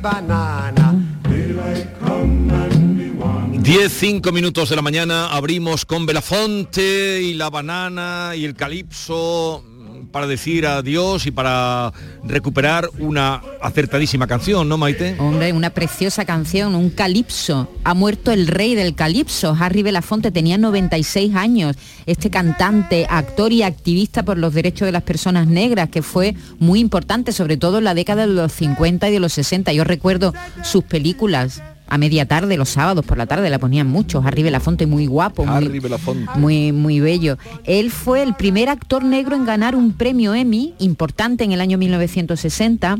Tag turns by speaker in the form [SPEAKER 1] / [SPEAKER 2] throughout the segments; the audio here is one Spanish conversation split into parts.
[SPEAKER 1] Banana. Daylight come and me want
[SPEAKER 2] 10, 5 minutos de la mañana abrimos con Belafonte y la banana y el calipso para decir adiós y para recuperar una acertadísima canción, ¿no, Maite?
[SPEAKER 3] Hombre, una preciosa canción, un calipso. Ha muerto el rey del calipso, Harry Belafonte, tenía 96 años. Este cantante, actor y activista por los derechos de las personas negras, que fue muy importante, sobre todo en la década de los 50 y de los 60. Yo recuerdo sus películas a media tarde, los sábados por la tarde, la ponían muchos. Harry Belafonte, muy guapo, muy, muy, muy bello. Él fue el primer actor negro en ganar un premio Emmy importante en el año 1960.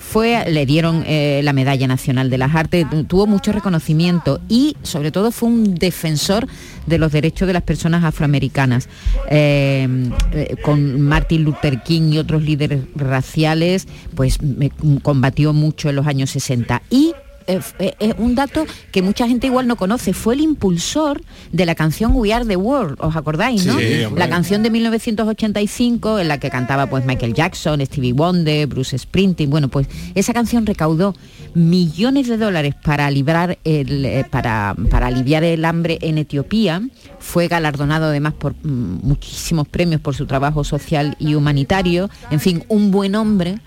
[SPEAKER 3] Fue, le dieron eh, la Medalla Nacional de las Artes, tuvo mucho reconocimiento y sobre todo fue un defensor de los derechos de las personas afroamericanas. Eh, eh, con Martin Luther King y otros líderes raciales, pues me- combatió mucho en los años 60. Y eh, eh, eh, un dato que mucha gente igual no conoce, fue el impulsor de la canción We Are the World, ¿os acordáis, no?
[SPEAKER 2] Sí,
[SPEAKER 3] la canción de 1985 en la que cantaba pues Michael Jackson, Stevie Wonder, Bruce Springsteen, bueno, pues esa canción recaudó millones de dólares para librar el, para, para aliviar el hambre en Etiopía, fue galardonado además por mm, muchísimos premios por su trabajo social y humanitario, en fin, un buen hombre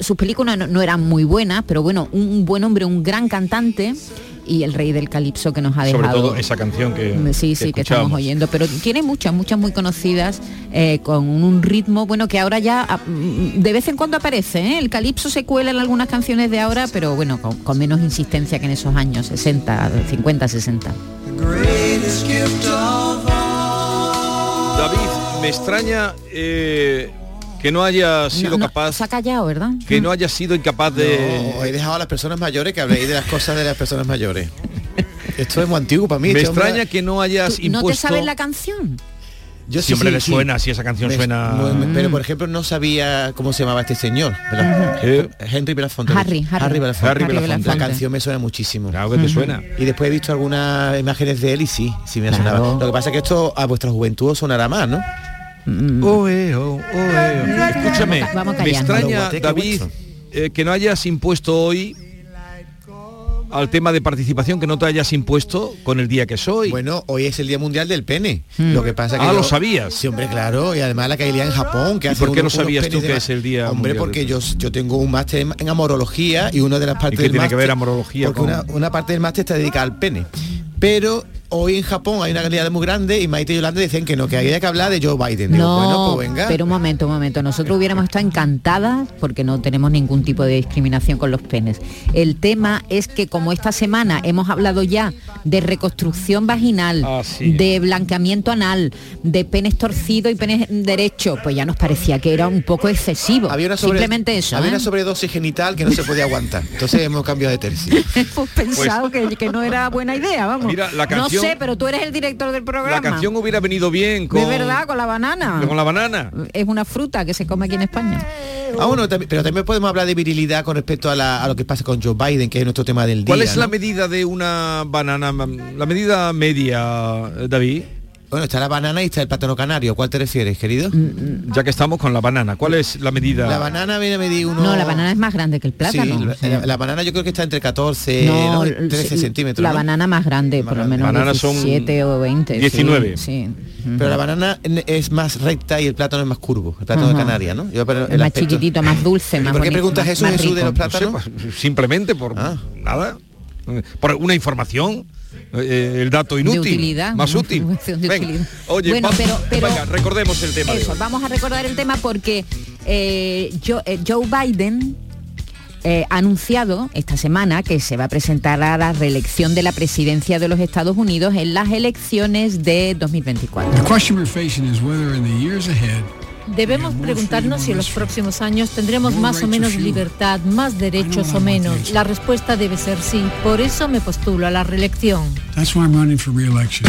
[SPEAKER 3] sus películas no, no eran muy buenas, pero bueno, un, buen hombre, un gran cantante y el rey del calipso que nos ha dejado.
[SPEAKER 2] Sobre todo esa canción que
[SPEAKER 3] Mm, Sí, sí, que estamos oyendo, pero tiene muchas, muchas muy conocidas, eh, con un ritmo, bueno, que ahora ya ah, mm, de vez en cuando aparece, ¿eh? el calipso se cuela en algunas canciones de ahora, pero bueno, con, con menos insistencia que en esos años, 60, 50, 60.
[SPEAKER 1] greatest gift of all.
[SPEAKER 2] David, me extraña eh, que no haya sido
[SPEAKER 3] No, no,
[SPEAKER 2] capaz,
[SPEAKER 3] se ha callado, ¿verdad?
[SPEAKER 2] que no haya sido incapaz de...
[SPEAKER 4] No, he dejado a las personas mayores que habléis de las cosas de las personas mayores. Esto es muy antiguo para mí.
[SPEAKER 2] Me
[SPEAKER 4] este hombre-
[SPEAKER 2] extraña que no hayas
[SPEAKER 3] ¿Tú ¿No te
[SPEAKER 2] impuesto...
[SPEAKER 3] sabes la canción?
[SPEAKER 4] Yo
[SPEAKER 2] Siempre le suena, si esa canción
[SPEAKER 4] Me-
[SPEAKER 2] suena-
[SPEAKER 4] Pero por ejemplo no sabía cómo se llamaba este señor.
[SPEAKER 2] Eh.
[SPEAKER 4] Henry Belafonte.
[SPEAKER 3] Harry, Harry.
[SPEAKER 4] Belafonte.
[SPEAKER 2] Harry Belafonte.
[SPEAKER 4] La canción me suena muchísimo.
[SPEAKER 2] Claro que te suena.
[SPEAKER 4] Y después he visto algunas imágenes de él y sí, sí me ha
[SPEAKER 3] Claro.
[SPEAKER 4] sonado. Lo que pasa es que esto a vuestra juventud os sonará más, ¿no?
[SPEAKER 2] Oe, oh, oe, oh. Escúchame,
[SPEAKER 3] Vamos- vamos
[SPEAKER 2] me extraña, David, eh, que no hayas impuesto hoy al tema de participación, que no te hayas impuesto con el día que soy.
[SPEAKER 4] Bueno, hoy es el Día Mundial del Pene. Lo que pasa que
[SPEAKER 2] Ah,
[SPEAKER 4] yo-
[SPEAKER 2] lo sabías.
[SPEAKER 4] Sí, hombre, claro. Y además la caería en Japón. Que
[SPEAKER 2] ¿Y
[SPEAKER 4] hace
[SPEAKER 2] por qué
[SPEAKER 4] unos-
[SPEAKER 2] no sabías tú que es el Día
[SPEAKER 4] Hombre,
[SPEAKER 2] Mundial
[SPEAKER 4] porque
[SPEAKER 2] del
[SPEAKER 4] yo, yo tengo un máster en, en amorología y una de las partes
[SPEAKER 2] qué
[SPEAKER 4] del
[SPEAKER 2] tiene que ver amorología
[SPEAKER 4] Porque
[SPEAKER 2] con-
[SPEAKER 4] una, una parte del máster está dedicada al pene. Pero hoy en Japón hay una calidad muy grande y Maite y Yolanda dicen que no, que había que hablar de Joe Biden. Digo,
[SPEAKER 3] No,
[SPEAKER 4] bueno, pues venga.
[SPEAKER 3] pero un momento, un momento. Nosotros hubiéramos estado encantadas porque no tenemos ningún tipo de discriminación con los penes. El tema es que como esta semana hemos hablado ya de reconstrucción vaginal,
[SPEAKER 2] Ah, sí.
[SPEAKER 3] de blanqueamiento anal, de penes torcidos y penes derechos, pues ya nos parecía que era un poco excesivo.
[SPEAKER 4] había una sobre-
[SPEAKER 3] Simplemente eso.
[SPEAKER 4] Había
[SPEAKER 3] ¿eh?
[SPEAKER 4] una sobredosis genital que no se podía aguantar. Entonces hemos cambiado de tercio.
[SPEAKER 3] Hemos pensado que, que no era buena idea, vamos.
[SPEAKER 2] Mira, la canción-
[SPEAKER 3] no sé, pero tú eres el director del programa.
[SPEAKER 2] la canción hubiera venido bien con,
[SPEAKER 3] De verdad, con la banana.
[SPEAKER 2] con la banana.
[SPEAKER 3] Es una fruta que se come aquí en España.
[SPEAKER 4] Ah, bueno, también- pero también podemos hablar de virilidad con respecto a, la- a lo que pasa con Joe Biden, que es nuestro tema del día.
[SPEAKER 2] ¿Cuál es la medida de una banana, la medida media, David?
[SPEAKER 4] Bueno, está la banana y está el plátano canario. ¿Cuál te refieres, querido?
[SPEAKER 3] Mm,
[SPEAKER 2] Ya que estamos con la banana, ¿cuál es la medida?
[SPEAKER 4] La banana viene a medir uno...
[SPEAKER 3] No, la banana es más grande que el plátano.
[SPEAKER 4] Sí, la, la banana yo creo que está entre 14, no, 13
[SPEAKER 3] sí,
[SPEAKER 4] centímetros.
[SPEAKER 3] La
[SPEAKER 4] ¿no?
[SPEAKER 3] banana más grande, por lo menos
[SPEAKER 2] Bananas son
[SPEAKER 3] 17 o 20. sí,
[SPEAKER 2] 19.
[SPEAKER 3] Sí.
[SPEAKER 4] Pero la banana es más recta y el plátano es más curvo. El plátano
[SPEAKER 3] Ajá.
[SPEAKER 4] de Canaria, ¿no? Yo, pero
[SPEAKER 3] Es
[SPEAKER 4] el
[SPEAKER 3] más
[SPEAKER 4] aspecto-
[SPEAKER 3] chiquitito, más dulce, más
[SPEAKER 4] ¿Por qué
[SPEAKER 3] bonito,
[SPEAKER 4] preguntas
[SPEAKER 3] más-
[SPEAKER 4] eso,
[SPEAKER 3] más
[SPEAKER 4] Jesús, de los
[SPEAKER 2] No sé,
[SPEAKER 4] plátanos?
[SPEAKER 2] pues, simplemente por
[SPEAKER 4] Ah.
[SPEAKER 2] nada. Por una información. Eh, el dato inútil.
[SPEAKER 3] De utilidad,
[SPEAKER 2] Más útil.
[SPEAKER 3] información de
[SPEAKER 2] Venga,
[SPEAKER 3] utilidad.
[SPEAKER 2] Oye,
[SPEAKER 3] Bueno, pero- pero-
[SPEAKER 2] venga, recordemos el tema.
[SPEAKER 3] Eso, vamos a recordar el tema porque eh, Joe, eh, Joe Biden eh, ha anunciado esta semana que se va a presentar a la reelección de la presidencia de los Estados Unidos en las elecciones de 2024.
[SPEAKER 5] Debemos preguntarnos si en los próximos años tendremos más o menos libertad, más derechos o menos. La respuesta debe ser sí. Por eso me postulo a la reelección.
[SPEAKER 6] That's why I'm running for re-election.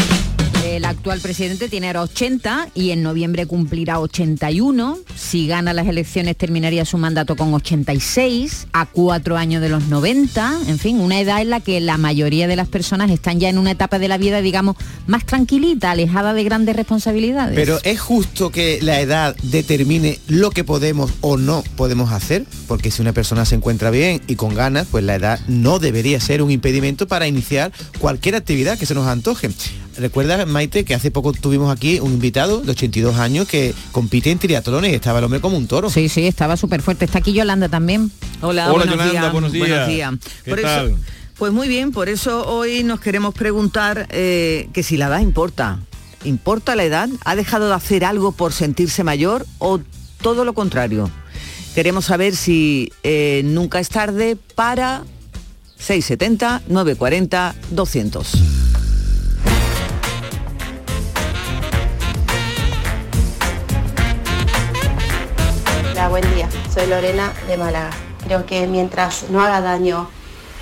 [SPEAKER 3] El actual presidente tiene ahora 80 y en noviembre cumplirá 81. Si gana las elecciones terminaría su mandato con 86, a cuatro años de los 90. En fin, una edad en la que la mayoría de las personas están ya en una etapa de la vida, digamos, más tranquilita, alejada de grandes responsabilidades.
[SPEAKER 4] Pero es justo que la edad determine lo que podemos o no podemos hacer, porque si una persona se encuentra bien y con ganas, pues la edad no debería ser un impedimento para iniciar cualquier actividad que se nos antoje. Recuerda, Maite, que hace poco tuvimos aquí un invitado de 82 años que compite en triatlones y estaba el hombre como un toro.
[SPEAKER 3] Sí, sí, estaba súper fuerte. Está aquí Yolanda también.
[SPEAKER 7] Hola,
[SPEAKER 2] Hola,
[SPEAKER 7] buenos,
[SPEAKER 2] Yolanda,
[SPEAKER 7] días,
[SPEAKER 2] buenos días.
[SPEAKER 7] días.
[SPEAKER 2] ¿Qué
[SPEAKER 7] Por
[SPEAKER 2] tal?
[SPEAKER 7] Eso, pues muy bien, por eso hoy nos queremos preguntar eh, que si la edad importa. ¿Importa la edad? ¿Ha dejado de hacer algo por sentirse mayor o todo lo contrario? Queremos saber si eh, nunca es tarde para 670 940 200.
[SPEAKER 8] Buen día. Soy Lorena de Málaga. Creo que mientras no haga daño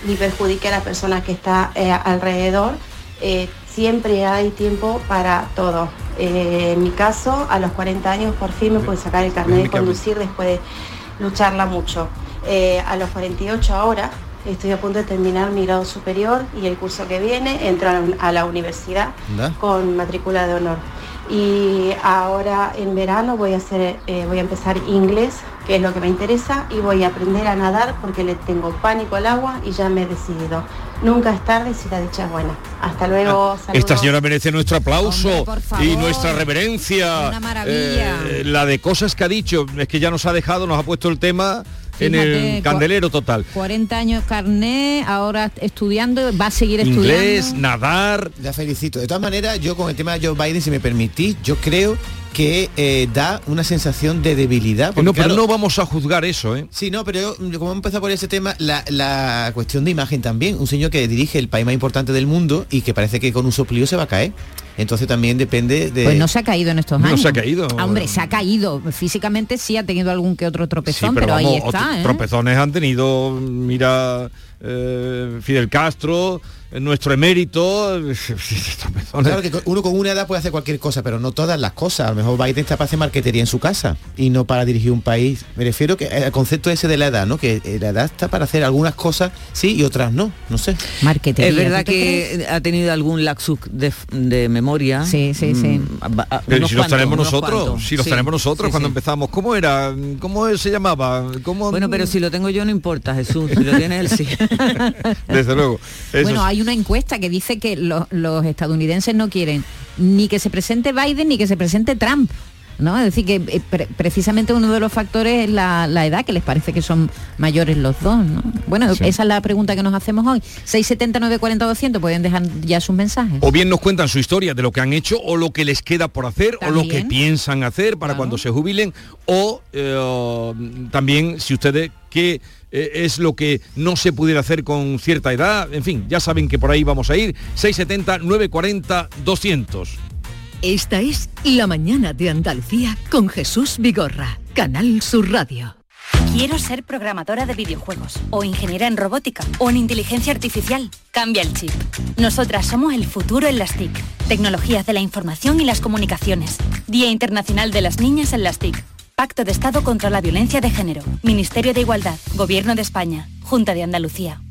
[SPEAKER 8] ni perjudique a la persona que está eh, alrededor, eh, siempre hay tiempo para todo. Eh, en mi caso, a los 40 años por fin me pude sacar el carnet de conducir después de lucharla mucho. A los 48 ahora estoy a punto de terminar mi grado superior y el curso que viene entro a la, a la universidad
[SPEAKER 4] Anda.
[SPEAKER 8] con matrícula de honor. Y ahora en verano voy a hacer, eh, voy a empezar inglés, que es lo que me interesa, y voy a aprender a nadar porque le tengo pánico al agua y ya me he decidido. Nunca es tarde si la dicha es buena. Hasta luego.
[SPEAKER 2] Esta
[SPEAKER 8] saludos.
[SPEAKER 2] señora merece nuestro aplauso
[SPEAKER 3] Hombre, por favor.
[SPEAKER 2] y nuestra reverencia.
[SPEAKER 3] Una maravilla.
[SPEAKER 2] Eh, la de cosas que ha dicho, es que ya nos ha dejado, nos ha puesto el tema en el candelero total.
[SPEAKER 3] 40 años carné, ahora estudiando, va a seguir estudiando.
[SPEAKER 2] Inglés, nadar,
[SPEAKER 4] La felicito. De todas maneras, yo con el tema de Joe Biden, si me permitís, yo creo que eh, da una sensación de debilidad. porque,
[SPEAKER 2] no, pero
[SPEAKER 4] claro,
[SPEAKER 2] no vamos a juzgar eso, ¿eh?
[SPEAKER 4] Sí, no, pero yo, como hemos empezado por ese tema, la, la cuestión de imagen también. Un señor que dirige el país más importante del mundo y que parece que con un soplío se va a caer. Entonces también depende de...
[SPEAKER 3] Pues no se ha caído en estos
[SPEAKER 2] No
[SPEAKER 3] años.
[SPEAKER 2] se ha caído.
[SPEAKER 3] Ah, Hombre, se ha caído. Físicamente sí ha tenido algún que otro
[SPEAKER 2] Sí,
[SPEAKER 3] tropezón, pero, ahí está.
[SPEAKER 2] otros
[SPEAKER 3] ¿eh?
[SPEAKER 2] tropezones han tenido, mira, eh, Fidel Castro, eh, nuestro emérito, tropezones.
[SPEAKER 4] Claro que uno con una edad puede hacer cualquier cosa, pero no todas las cosas. A lo mejor Biden está para hacer marquetería en su casa y no para dirigir un país. Me refiero que al concepto ese de la edad, ¿no? Que eh, la edad está para hacer algunas cosas sí y otras no. No sé.
[SPEAKER 3] Marquetería,
[SPEAKER 7] Es verdad que ha tenido algún laxus de, de memoria.
[SPEAKER 3] Sí, sí, sí.
[SPEAKER 7] Mm, a- a-
[SPEAKER 2] Pero si los tenemos nosotros,
[SPEAKER 7] cuantos.
[SPEAKER 2] si los
[SPEAKER 7] Sí,
[SPEAKER 2] tenemos nosotros
[SPEAKER 7] sí,
[SPEAKER 2] cuando
[SPEAKER 7] sí.
[SPEAKER 2] empezamos, ¿cómo era? ¿Cómo se llamaba? ¿Cómo?
[SPEAKER 7] Bueno, pero si lo tengo yo no importa, Jesús, si lo tiene él sí.
[SPEAKER 2] Desde luego. Eso
[SPEAKER 3] Bueno, hay una encuesta que dice que lo- los estadounidenses no quieren ni que se presente Biden ni que se presente Trump. ¿No? Es decir, que eh, pre- precisamente uno de los factores es la, la edad, que les parece que son mayores los dos. ¿no? Bueno,
[SPEAKER 2] Sí.
[SPEAKER 3] esa es la pregunta que nos hacemos hoy. 679 40 200 pueden dejar ya sus mensajes.
[SPEAKER 2] O bien nos cuentan su historia de lo que han hecho o lo que les queda por hacer o lo que piensan hacer para
[SPEAKER 3] Claro.
[SPEAKER 2] cuando se jubilen o eh, también si ustedes qué eh, es lo que no se pudiera hacer con cierta edad, en fin, ya saben que por ahí vamos a ir 670 940 200.
[SPEAKER 9] Esta es La mañana de Andalucía con Jesús Vigorra, Canal Sur Radio.
[SPEAKER 10] Quiero ser programadora de videojuegos, o ingeniera en robótica, o en inteligencia artificial. Cambia el chip. Nosotras somos el futuro en las TIC. Tecnologías de la información y las comunicaciones. Día Internacional de las Niñas en las TIC. Pacto de Estado contra la Violencia de Género. Ministerio de Igualdad. Gobierno de España. Junta de Andalucía.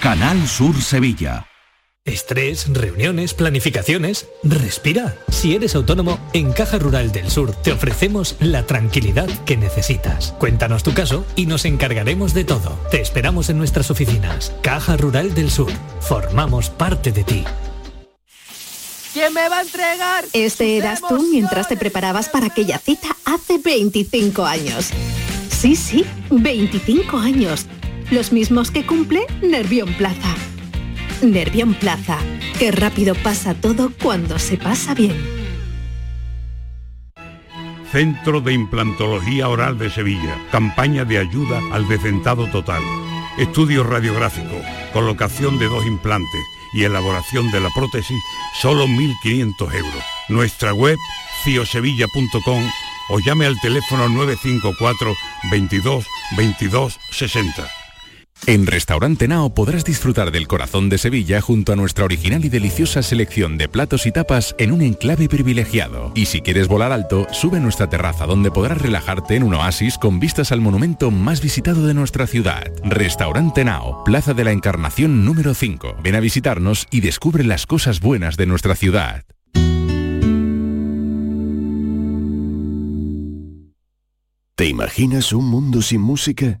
[SPEAKER 11] Canal Sur Sevilla.
[SPEAKER 12] Estrés, reuniones, planificaciones. Respira. Si eres autónomo, en Caja Rural del Sur te ofrecemos la tranquilidad que necesitas. Cuéntanos tu caso y nos encargaremos de todo. Te esperamos en nuestras oficinas. Caja Rural del Sur. Formamos parte de ti.
[SPEAKER 13] ¿Quién me va a entregar?
[SPEAKER 14] Este eras tú mientras te preparabas para aquella cita hace 25 años. Sí, sí, 25 años. Los mismos que cumple Nervión Plaza. Nervión Plaza. Qué rápido pasa todo cuando se pasa bien.
[SPEAKER 15] Centro de Implantología Oral de Sevilla. Campaña de ayuda al decentado total. Estudio radiográfico, colocación de dos implantes y elaboración de la prótesis, solo 1.500 euros. Nuestra web, ciosevilla.com o llame al teléfono 954 22 22 60.
[SPEAKER 16] En Restaurante Nao podrás disfrutar del corazón de Sevilla junto a nuestra original y deliciosa selección de platos y tapas en un enclave privilegiado. Y si quieres volar alto, sube a nuestra terraza donde podrás relajarte en un oasis con vistas al monumento más visitado de nuestra ciudad. Restaurante Nao, Plaza de la Encarnación número 5. Ven a visitarnos y descubre las cosas buenas de nuestra ciudad.
[SPEAKER 17] ¿Te imaginas un mundo sin música?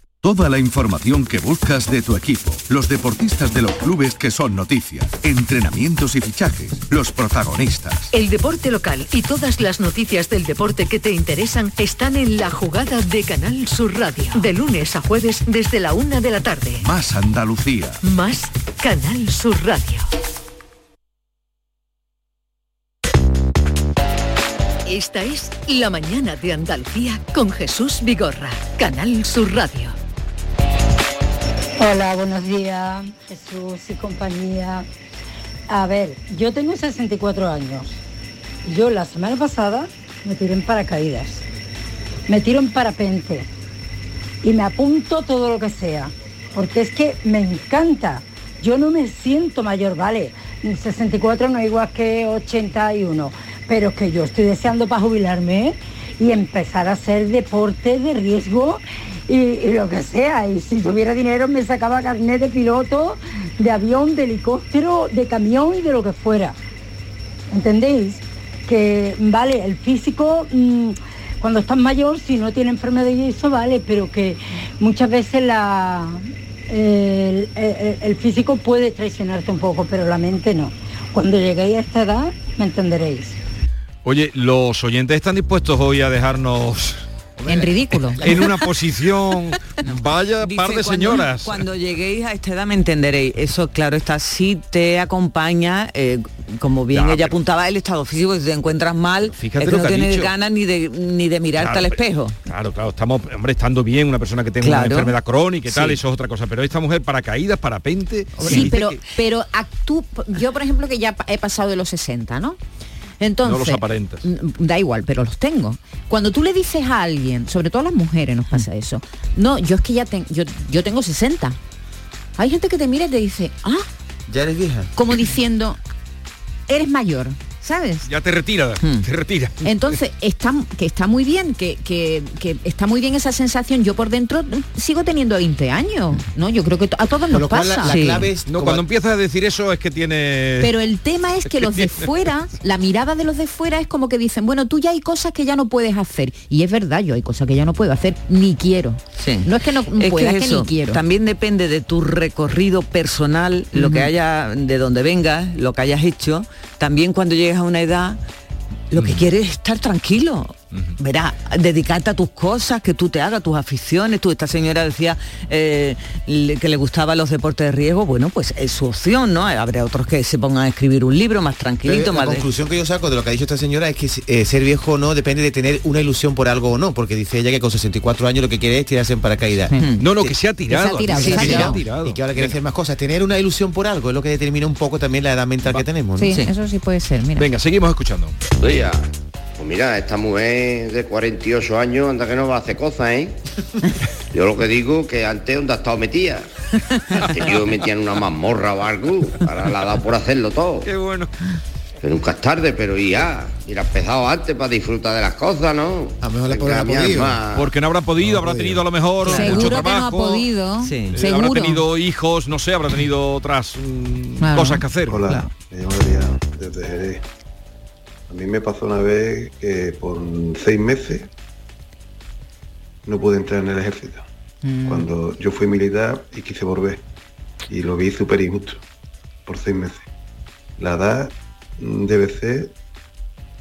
[SPEAKER 11] Toda la información que buscas de tu equipo, los deportistas de los clubes que son noticias, entrenamientos y fichajes, los protagonistas.
[SPEAKER 9] El deporte local y todas las noticias del deporte que te interesan están en la jugada de Canal Sur Radio. De lunes a jueves desde la una de la tarde.
[SPEAKER 11] Más Andalucía.
[SPEAKER 9] Más Canal Sur Radio. Esta es La mañana de Andalucía con Jesús Vigorra. Canal Sur Radio.
[SPEAKER 18] Hola, buenos días, Jesús y compañía. A ver, yo tengo 64 años. Yo la semana pasada me tiré en paracaídas, me tiro en parapente y me apunto todo lo que sea, porque es que me encanta. Yo no me siento mayor, vale, 64 no es igual que 81, pero es que yo estoy deseando para jubilarme y empezar a hacer deporte de riesgo y, lo que sea. Y si tuviera dinero me sacaba carnet de piloto, de avión, de helicóptero, de camión y de lo que fuera. ¿Entendéis? Que vale, el físico, mm, cuando estás mayor, si no tiene enfermedad y eso, vale, pero que muchas veces la, el- el físico puede traicionarte un poco, pero la mente no. Cuando lleguéis a esta edad, me entenderéis.
[SPEAKER 2] Oye, los oyentes están dispuestos hoy a dejarnos
[SPEAKER 3] En ridículo.
[SPEAKER 2] en una posición, vaya
[SPEAKER 7] Dice,
[SPEAKER 2] par de
[SPEAKER 7] cuando-
[SPEAKER 2] señoras.
[SPEAKER 7] Cuando, lleguéis a esta edad me entenderéis. Eso, claro, está si te acompaña, eh, como bien
[SPEAKER 2] Ya,
[SPEAKER 7] ella
[SPEAKER 2] pero-
[SPEAKER 7] apuntaba, el estado físico, si te encuentras mal,
[SPEAKER 2] Fíjate
[SPEAKER 7] es que no tienes ganas ni de, ni de mirarte
[SPEAKER 2] Claro,
[SPEAKER 7] al espejo.
[SPEAKER 2] Claro, claro, estamos, hombre, estando bien, una persona que tenga una enfermedad crónica y tal,
[SPEAKER 7] Sí.
[SPEAKER 2] eso es otra cosa. Pero esta mujer, paracaídas, parapente, hombre,
[SPEAKER 3] Sí,
[SPEAKER 2] dice
[SPEAKER 3] pero,
[SPEAKER 2] que
[SPEAKER 3] pero actú, yo por ejemplo que ya he pasado de los 60, ¿no? Entonces,
[SPEAKER 2] no los aparentas.
[SPEAKER 3] mm, da igual, pero los tengo. Cuando tú le dices a alguien, sobre todo a las mujeres nos
[SPEAKER 2] Mm.
[SPEAKER 3] pasa eso, no, yo es que ya tengo, yo, yo tengo 60. Hay gente que te mira y te dice, ah,
[SPEAKER 4] Ya eres vieja.
[SPEAKER 3] como diciendo, eres mayor, ¿sabes?
[SPEAKER 2] Ya te retira,
[SPEAKER 3] Hmm.
[SPEAKER 2] te retira.
[SPEAKER 3] Entonces, está, que está muy bien, que, que- que está muy bien esa sensación. Yo por dentro sigo teniendo 20 años, ¿no? Yo creo que a todos nos pasa.
[SPEAKER 2] No, cuando empiezas a decir eso es que tiene...
[SPEAKER 3] Pero el tema es que los de fuera, la mirada de los de fuera es como que dicen, bueno, tú ya hay cosas que ya no puedes hacer. Y es verdad, yo hay cosas que ya no puedo hacer, ni quiero. No es que no
[SPEAKER 7] Es
[SPEAKER 3] pueda,
[SPEAKER 7] que
[SPEAKER 3] es que ni quiero.
[SPEAKER 7] también depende de tu recorrido personal, lo que haya, de donde vengas, lo que hayas hecho. También cuando llegues a una edad, lo
[SPEAKER 2] Mm.
[SPEAKER 7] que quieres es estar tranquilo. verá, dedicarte a tus cosas, que tú te hagas tus aficiones. Tú, esta señora decía eh, que le gustaban los deportes de riesgo, bueno, pues es su opción, ¿no? Habrá otros que se pongan a escribir un libro más tranquilito,
[SPEAKER 4] Pero
[SPEAKER 7] más
[SPEAKER 4] la
[SPEAKER 7] de-
[SPEAKER 4] conclusión que yo saco de lo que ha dicho esta señora es que eh, ser viejo o no depende de tener una ilusión por algo o no, porque dice ella que con 64 años lo que quiere es tirarse en paracaídas.
[SPEAKER 2] No, no, que se ha tirado.
[SPEAKER 4] Que se ha tirado,
[SPEAKER 2] que
[SPEAKER 4] que se ha
[SPEAKER 2] se ha
[SPEAKER 4] tirado.
[SPEAKER 2] tirado.
[SPEAKER 4] Y que ahora quiere
[SPEAKER 2] Venga.
[SPEAKER 4] hacer más cosas. Tener una ilusión por algo es lo que determina un poco también la edad mental que tenemos. ¿no?
[SPEAKER 3] Sí, eso sí puede ser, mira.
[SPEAKER 2] Venga, seguimos escuchando.
[SPEAKER 19] Pues mira, esta mujer de 48 años anda que no va a hacer cosas, ¿eh? Yo lo que digo que antes donde ha estado metida. Antes yo me metía en una mazmorra o algo. Ahora la ha dado por hacerlo todo.
[SPEAKER 2] Qué bueno.
[SPEAKER 19] Que nunca es tarde, pero ya. Y la empezado antes para disfrutar de las cosas, ¿no?
[SPEAKER 4] A lo mejor ha
[SPEAKER 19] mi
[SPEAKER 4] podido.
[SPEAKER 2] Porque no habrá podido, habrá tenido a lo mejor
[SPEAKER 3] Seguro
[SPEAKER 2] mucho
[SPEAKER 3] que no ha
[SPEAKER 2] trabajo.
[SPEAKER 3] podido.
[SPEAKER 7] Sí.
[SPEAKER 2] eh, habrá tenido hijos, no sé, habrá tenido otras mm,
[SPEAKER 3] Claro.
[SPEAKER 2] cosas que hacer.
[SPEAKER 20] Hola, me llamo Adrián desde Jerez. A mí me pasó una vez que por seis meses no pude entrar en el ejército.
[SPEAKER 3] Mm.
[SPEAKER 20] Cuando yo fui militar y quise volver. Y lo vi súper injusto. Por seis meses. La edad debe ser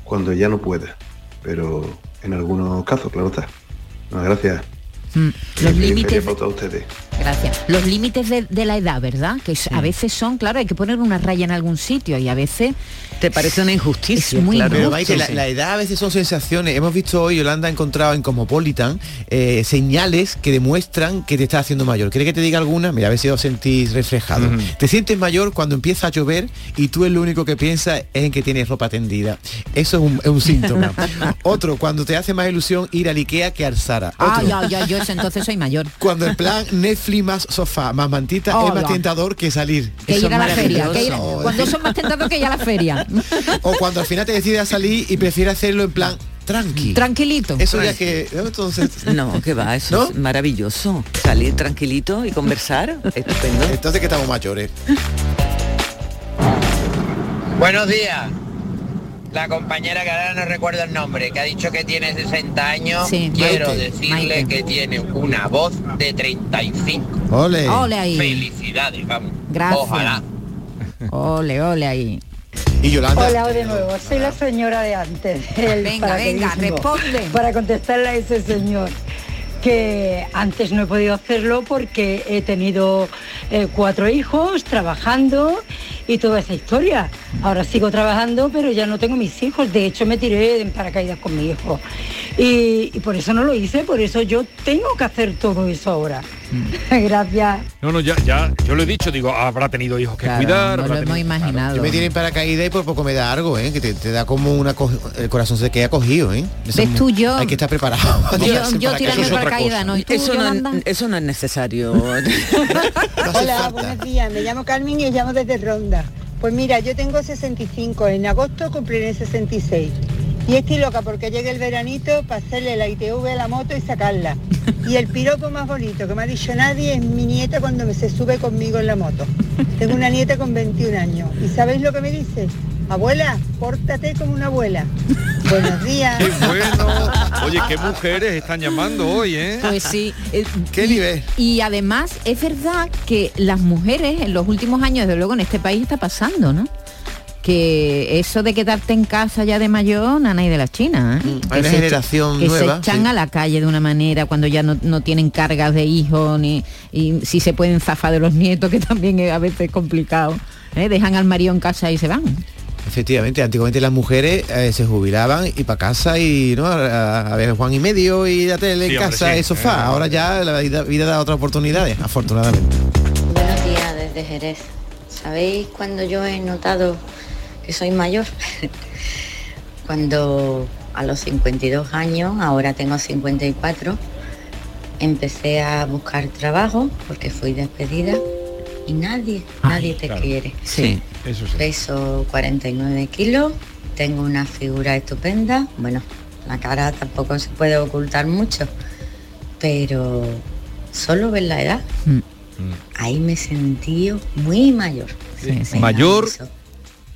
[SPEAKER 20] cuando ya no pueda. Pero en algunos casos, claro está. No, gracias.
[SPEAKER 3] Mm, Los límites
[SPEAKER 20] ustedes.
[SPEAKER 3] Gracias. Los límites de, de la edad, ¿verdad? Que a veces son, claro, hay que poner una raya en algún sitio y a veces...
[SPEAKER 7] Te parece una injusticia,
[SPEAKER 3] Es muy
[SPEAKER 7] claro.
[SPEAKER 3] Injusto.
[SPEAKER 4] La,
[SPEAKER 7] sí.
[SPEAKER 4] la edad a veces son sensaciones. Hemos visto hoy, Yolanda ha encontrado en Cosmopolitan eh, señales que demuestran que te estás haciendo mayor. ¿Quiere que te diga alguna? Mira, a ver si os sentís reflejado. Te sientes mayor cuando empieza a llover y tú es lo único que piensas es en que tienes ropa tendida. Eso es un, es un síntoma. Otro, cuando te hace más ilusión ir al Ikea que al Zara.
[SPEAKER 3] Ah,
[SPEAKER 4] Otro,
[SPEAKER 3] ya, ya, yo eso entonces soy mayor.
[SPEAKER 4] Cuando en plan Netflix más sofá, más mantita,
[SPEAKER 3] Oh,
[SPEAKER 4] es más tentador que salir.
[SPEAKER 3] Que
[SPEAKER 7] Eso
[SPEAKER 3] ir a la feria. que ir-
[SPEAKER 4] maravilloso.
[SPEAKER 3] cuando son más tentados que ir a la feria.
[SPEAKER 4] O cuando al final te decides a salir y prefieres hacerlo en plan tranqui.
[SPEAKER 3] Tranquilito.
[SPEAKER 4] Eso ya que... Entonces...
[SPEAKER 7] No, que va, eso
[SPEAKER 4] ¿No?
[SPEAKER 7] es maravilloso. Salir tranquilito y conversar, estupendo.
[SPEAKER 4] Entonces que estamos mayores.
[SPEAKER 21] Buenos días. La compañera que ahora no recuerdo el nombre, que ha dicho que tiene 60 años,
[SPEAKER 3] Sí,
[SPEAKER 21] quiero
[SPEAKER 3] Maite,
[SPEAKER 21] decirle
[SPEAKER 3] Maite.
[SPEAKER 21] que tiene una voz de 35.
[SPEAKER 4] Ole.
[SPEAKER 3] Ole ahí.
[SPEAKER 21] Felicidades, vamos.
[SPEAKER 3] Gracias.
[SPEAKER 21] Ojalá.
[SPEAKER 3] Ole, ole ahí.
[SPEAKER 4] Y Yolanda...
[SPEAKER 18] Hola de nuevo, soy la señora de antes. del
[SPEAKER 3] Venga, venga, responde.
[SPEAKER 18] Para contestarle a ese señor que antes no he podido hacerlo porque he tenido eh, cuatro hijos trabajando y toda esa historia. Ahora sigo trabajando, pero ya no tengo mis hijos. De hecho, me tiré en paracaídas con mi hijo. Y, y por eso no lo hice, por eso yo tengo que hacer todo eso ahora.
[SPEAKER 3] Mm.
[SPEAKER 18] Gracias.
[SPEAKER 2] No, no, ya, ya, yo lo he dicho, digo, habrá tenido hijos que
[SPEAKER 3] Claro,
[SPEAKER 2] cuidar.
[SPEAKER 3] no lo hemos imaginado.
[SPEAKER 4] Yo me tiré en paracaídas y por poco me da algo, ¿eh? Que te, te da como una... co- El corazón se queda cogido, ¿eh? Eso
[SPEAKER 3] ¿Ves tú, yo?
[SPEAKER 4] Hay que estar preparado. para
[SPEAKER 3] Yo, yo
[SPEAKER 4] paracaídas.
[SPEAKER 3] en. ¿no? ¿Y tú,
[SPEAKER 7] Eso no, eso no es necesario.
[SPEAKER 4] No hace.
[SPEAKER 22] Buenos días. Me llamo Carmen y os llamo desde Ronda. Pues mira, yo tengo 65. En agosto cumpliré 66. Y estoy loca porque llegue el veranito para hacerle la ITV a la moto y sacarla. Y el piropo más bonito que me ha dicho nadie es mi nieta cuando se sube conmigo en la moto. Tengo una nieta con 21 años. ¿Y sabéis lo que me dice? Abuela, pórtate como una abuela. Buenos días.
[SPEAKER 2] Qué bueno. Oye, qué mujeres están llamando hoy, ¿eh?
[SPEAKER 3] Pues sí. eh,
[SPEAKER 4] ¿Qué nivel?
[SPEAKER 3] Y además es verdad que las mujeres en los últimos años, desde luego en este país está pasando, ¿no? Que eso de quedarte en casa ya de mayor, nana y de la China. ¿eh?
[SPEAKER 4] Mm, hay
[SPEAKER 3] Que
[SPEAKER 4] una generación
[SPEAKER 3] que
[SPEAKER 4] nueva,
[SPEAKER 3] se echan
[SPEAKER 4] sí.
[SPEAKER 3] a la calle de una manera cuando ya no, no tienen cargas de hijos ni y si se pueden zafar de los nietos, que también es a veces complicado. ¿eh? Dejan al marido en casa y se van.
[SPEAKER 4] Efectivamente, antiguamente las mujeres eh, se jubilaban y para casa y no a, a ver Juan y medio y la tele
[SPEAKER 2] Sí,
[SPEAKER 4] en
[SPEAKER 2] hombre,
[SPEAKER 4] casa
[SPEAKER 2] sí.
[SPEAKER 4] y sofá.
[SPEAKER 2] Eh,
[SPEAKER 4] Ahora ya la vida, vida da otras oportunidades, afortunadamente.
[SPEAKER 23] Buenos días desde Jerez. ¿Sabéis cuando yo he notado que soy mayor? cuando a los 52 años, ahora tengo 54, empecé a buscar trabajo porque fui despedida y nadie, nadie te
[SPEAKER 2] claro.
[SPEAKER 23] quiere.
[SPEAKER 7] Sí.
[SPEAKER 2] Eso sí.
[SPEAKER 23] Peso 49 kilos, tengo una figura estupenda, bueno, la cara tampoco se puede ocultar mucho, pero solo ver la edad,
[SPEAKER 3] Mm.
[SPEAKER 23] ahí me sentí muy mayor.
[SPEAKER 3] Sí, sí.
[SPEAKER 2] Mayor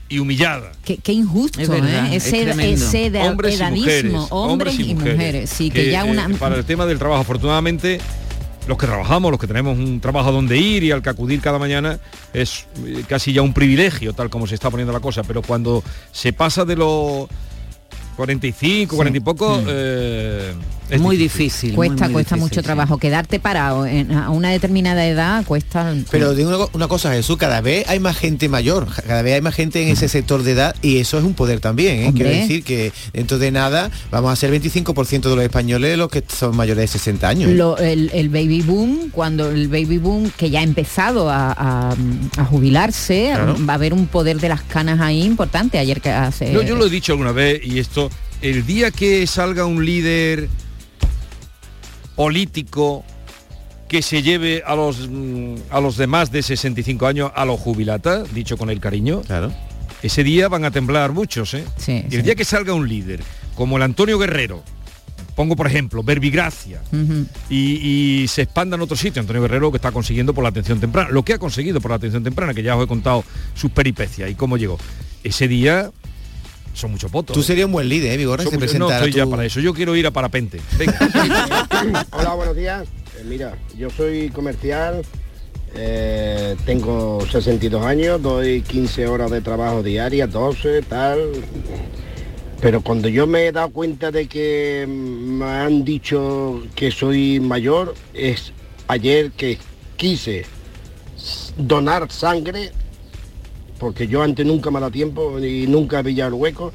[SPEAKER 2] y humillada.
[SPEAKER 3] Qué, qué injusto,
[SPEAKER 7] Es verdad,
[SPEAKER 3] ¿eh?
[SPEAKER 7] es
[SPEAKER 3] Ese,
[SPEAKER 7] tremendo.
[SPEAKER 3] ese eda-
[SPEAKER 2] hombres y
[SPEAKER 3] edadismo,
[SPEAKER 2] mujeres,
[SPEAKER 3] hombres, y mujeres. Sí, que, ya
[SPEAKER 2] eh,
[SPEAKER 3] una...
[SPEAKER 2] para el tema del trabajo, afortunadamente, los que trabajamos, los que tenemos un trabajo donde ir y al que acudir cada mañana, es eh, casi ya un privilegio, tal como se está poniendo la cosa, pero cuando se pasa de lo 45, 40 y poco, eh, es
[SPEAKER 7] Muy difícil.
[SPEAKER 3] Cuesta,
[SPEAKER 7] muy, muy
[SPEAKER 3] cuesta
[SPEAKER 7] difícil,
[SPEAKER 3] mucho
[SPEAKER 7] sí.
[SPEAKER 3] trabajo. Quedarte parado en- a una determinada edad cuesta.
[SPEAKER 4] Pero digo una, una cosa, Jesús, cada vez hay más gente mayor, cada vez hay más gente en ese sector de edad y eso es un poder también. ¿eh? Quiero decir que dentro de nada vamos a ser 25% de los españoles los que son mayores de 60 años.
[SPEAKER 3] Lo- el, el baby boom, cuando el baby boom que ya ha empezado a, a- a jubilarse,
[SPEAKER 2] Claro.
[SPEAKER 3] va a haber un poder de las canas ahí importante. Ayer que hace.
[SPEAKER 2] No, yo lo he dicho alguna vez y esto, el día que salga un líder político que se lleve a los mm, a los demás de 65 años a los jubilatas, dicho con el cariño,
[SPEAKER 4] claro.
[SPEAKER 2] ese día van a temblar muchos, ¿eh?
[SPEAKER 3] Sí,
[SPEAKER 2] y el
[SPEAKER 3] sí.
[SPEAKER 2] día que salga un líder, como el Antonio Guerrero, pongo por ejemplo, Verbigracia, y, y se expanda en otro sitio, Antonio Guerrero que está consiguiendo por la atención temprana, lo que ha conseguido por la atención temprana, que ya os he contado sus peripecias y cómo llegó. Ese día son muchos votos.
[SPEAKER 4] Tú
[SPEAKER 2] ¿eh?
[SPEAKER 4] serías un buen líder, ¿eh, Vigorra, si te
[SPEAKER 2] muchos- no estoy ya para eso, yo quiero ir a parapente. Venga.
[SPEAKER 24] Hola, buenos días. Eh, mira, yo soy comercial, eh, tengo 62 años, doy 15 horas de trabajo diaria, 12, tal. Pero cuando yo me he dado cuenta de que me han dicho que soy mayor, es ayer que quise donar sangre, porque yo antes nunca me da tiempo y nunca he pillado el hueco.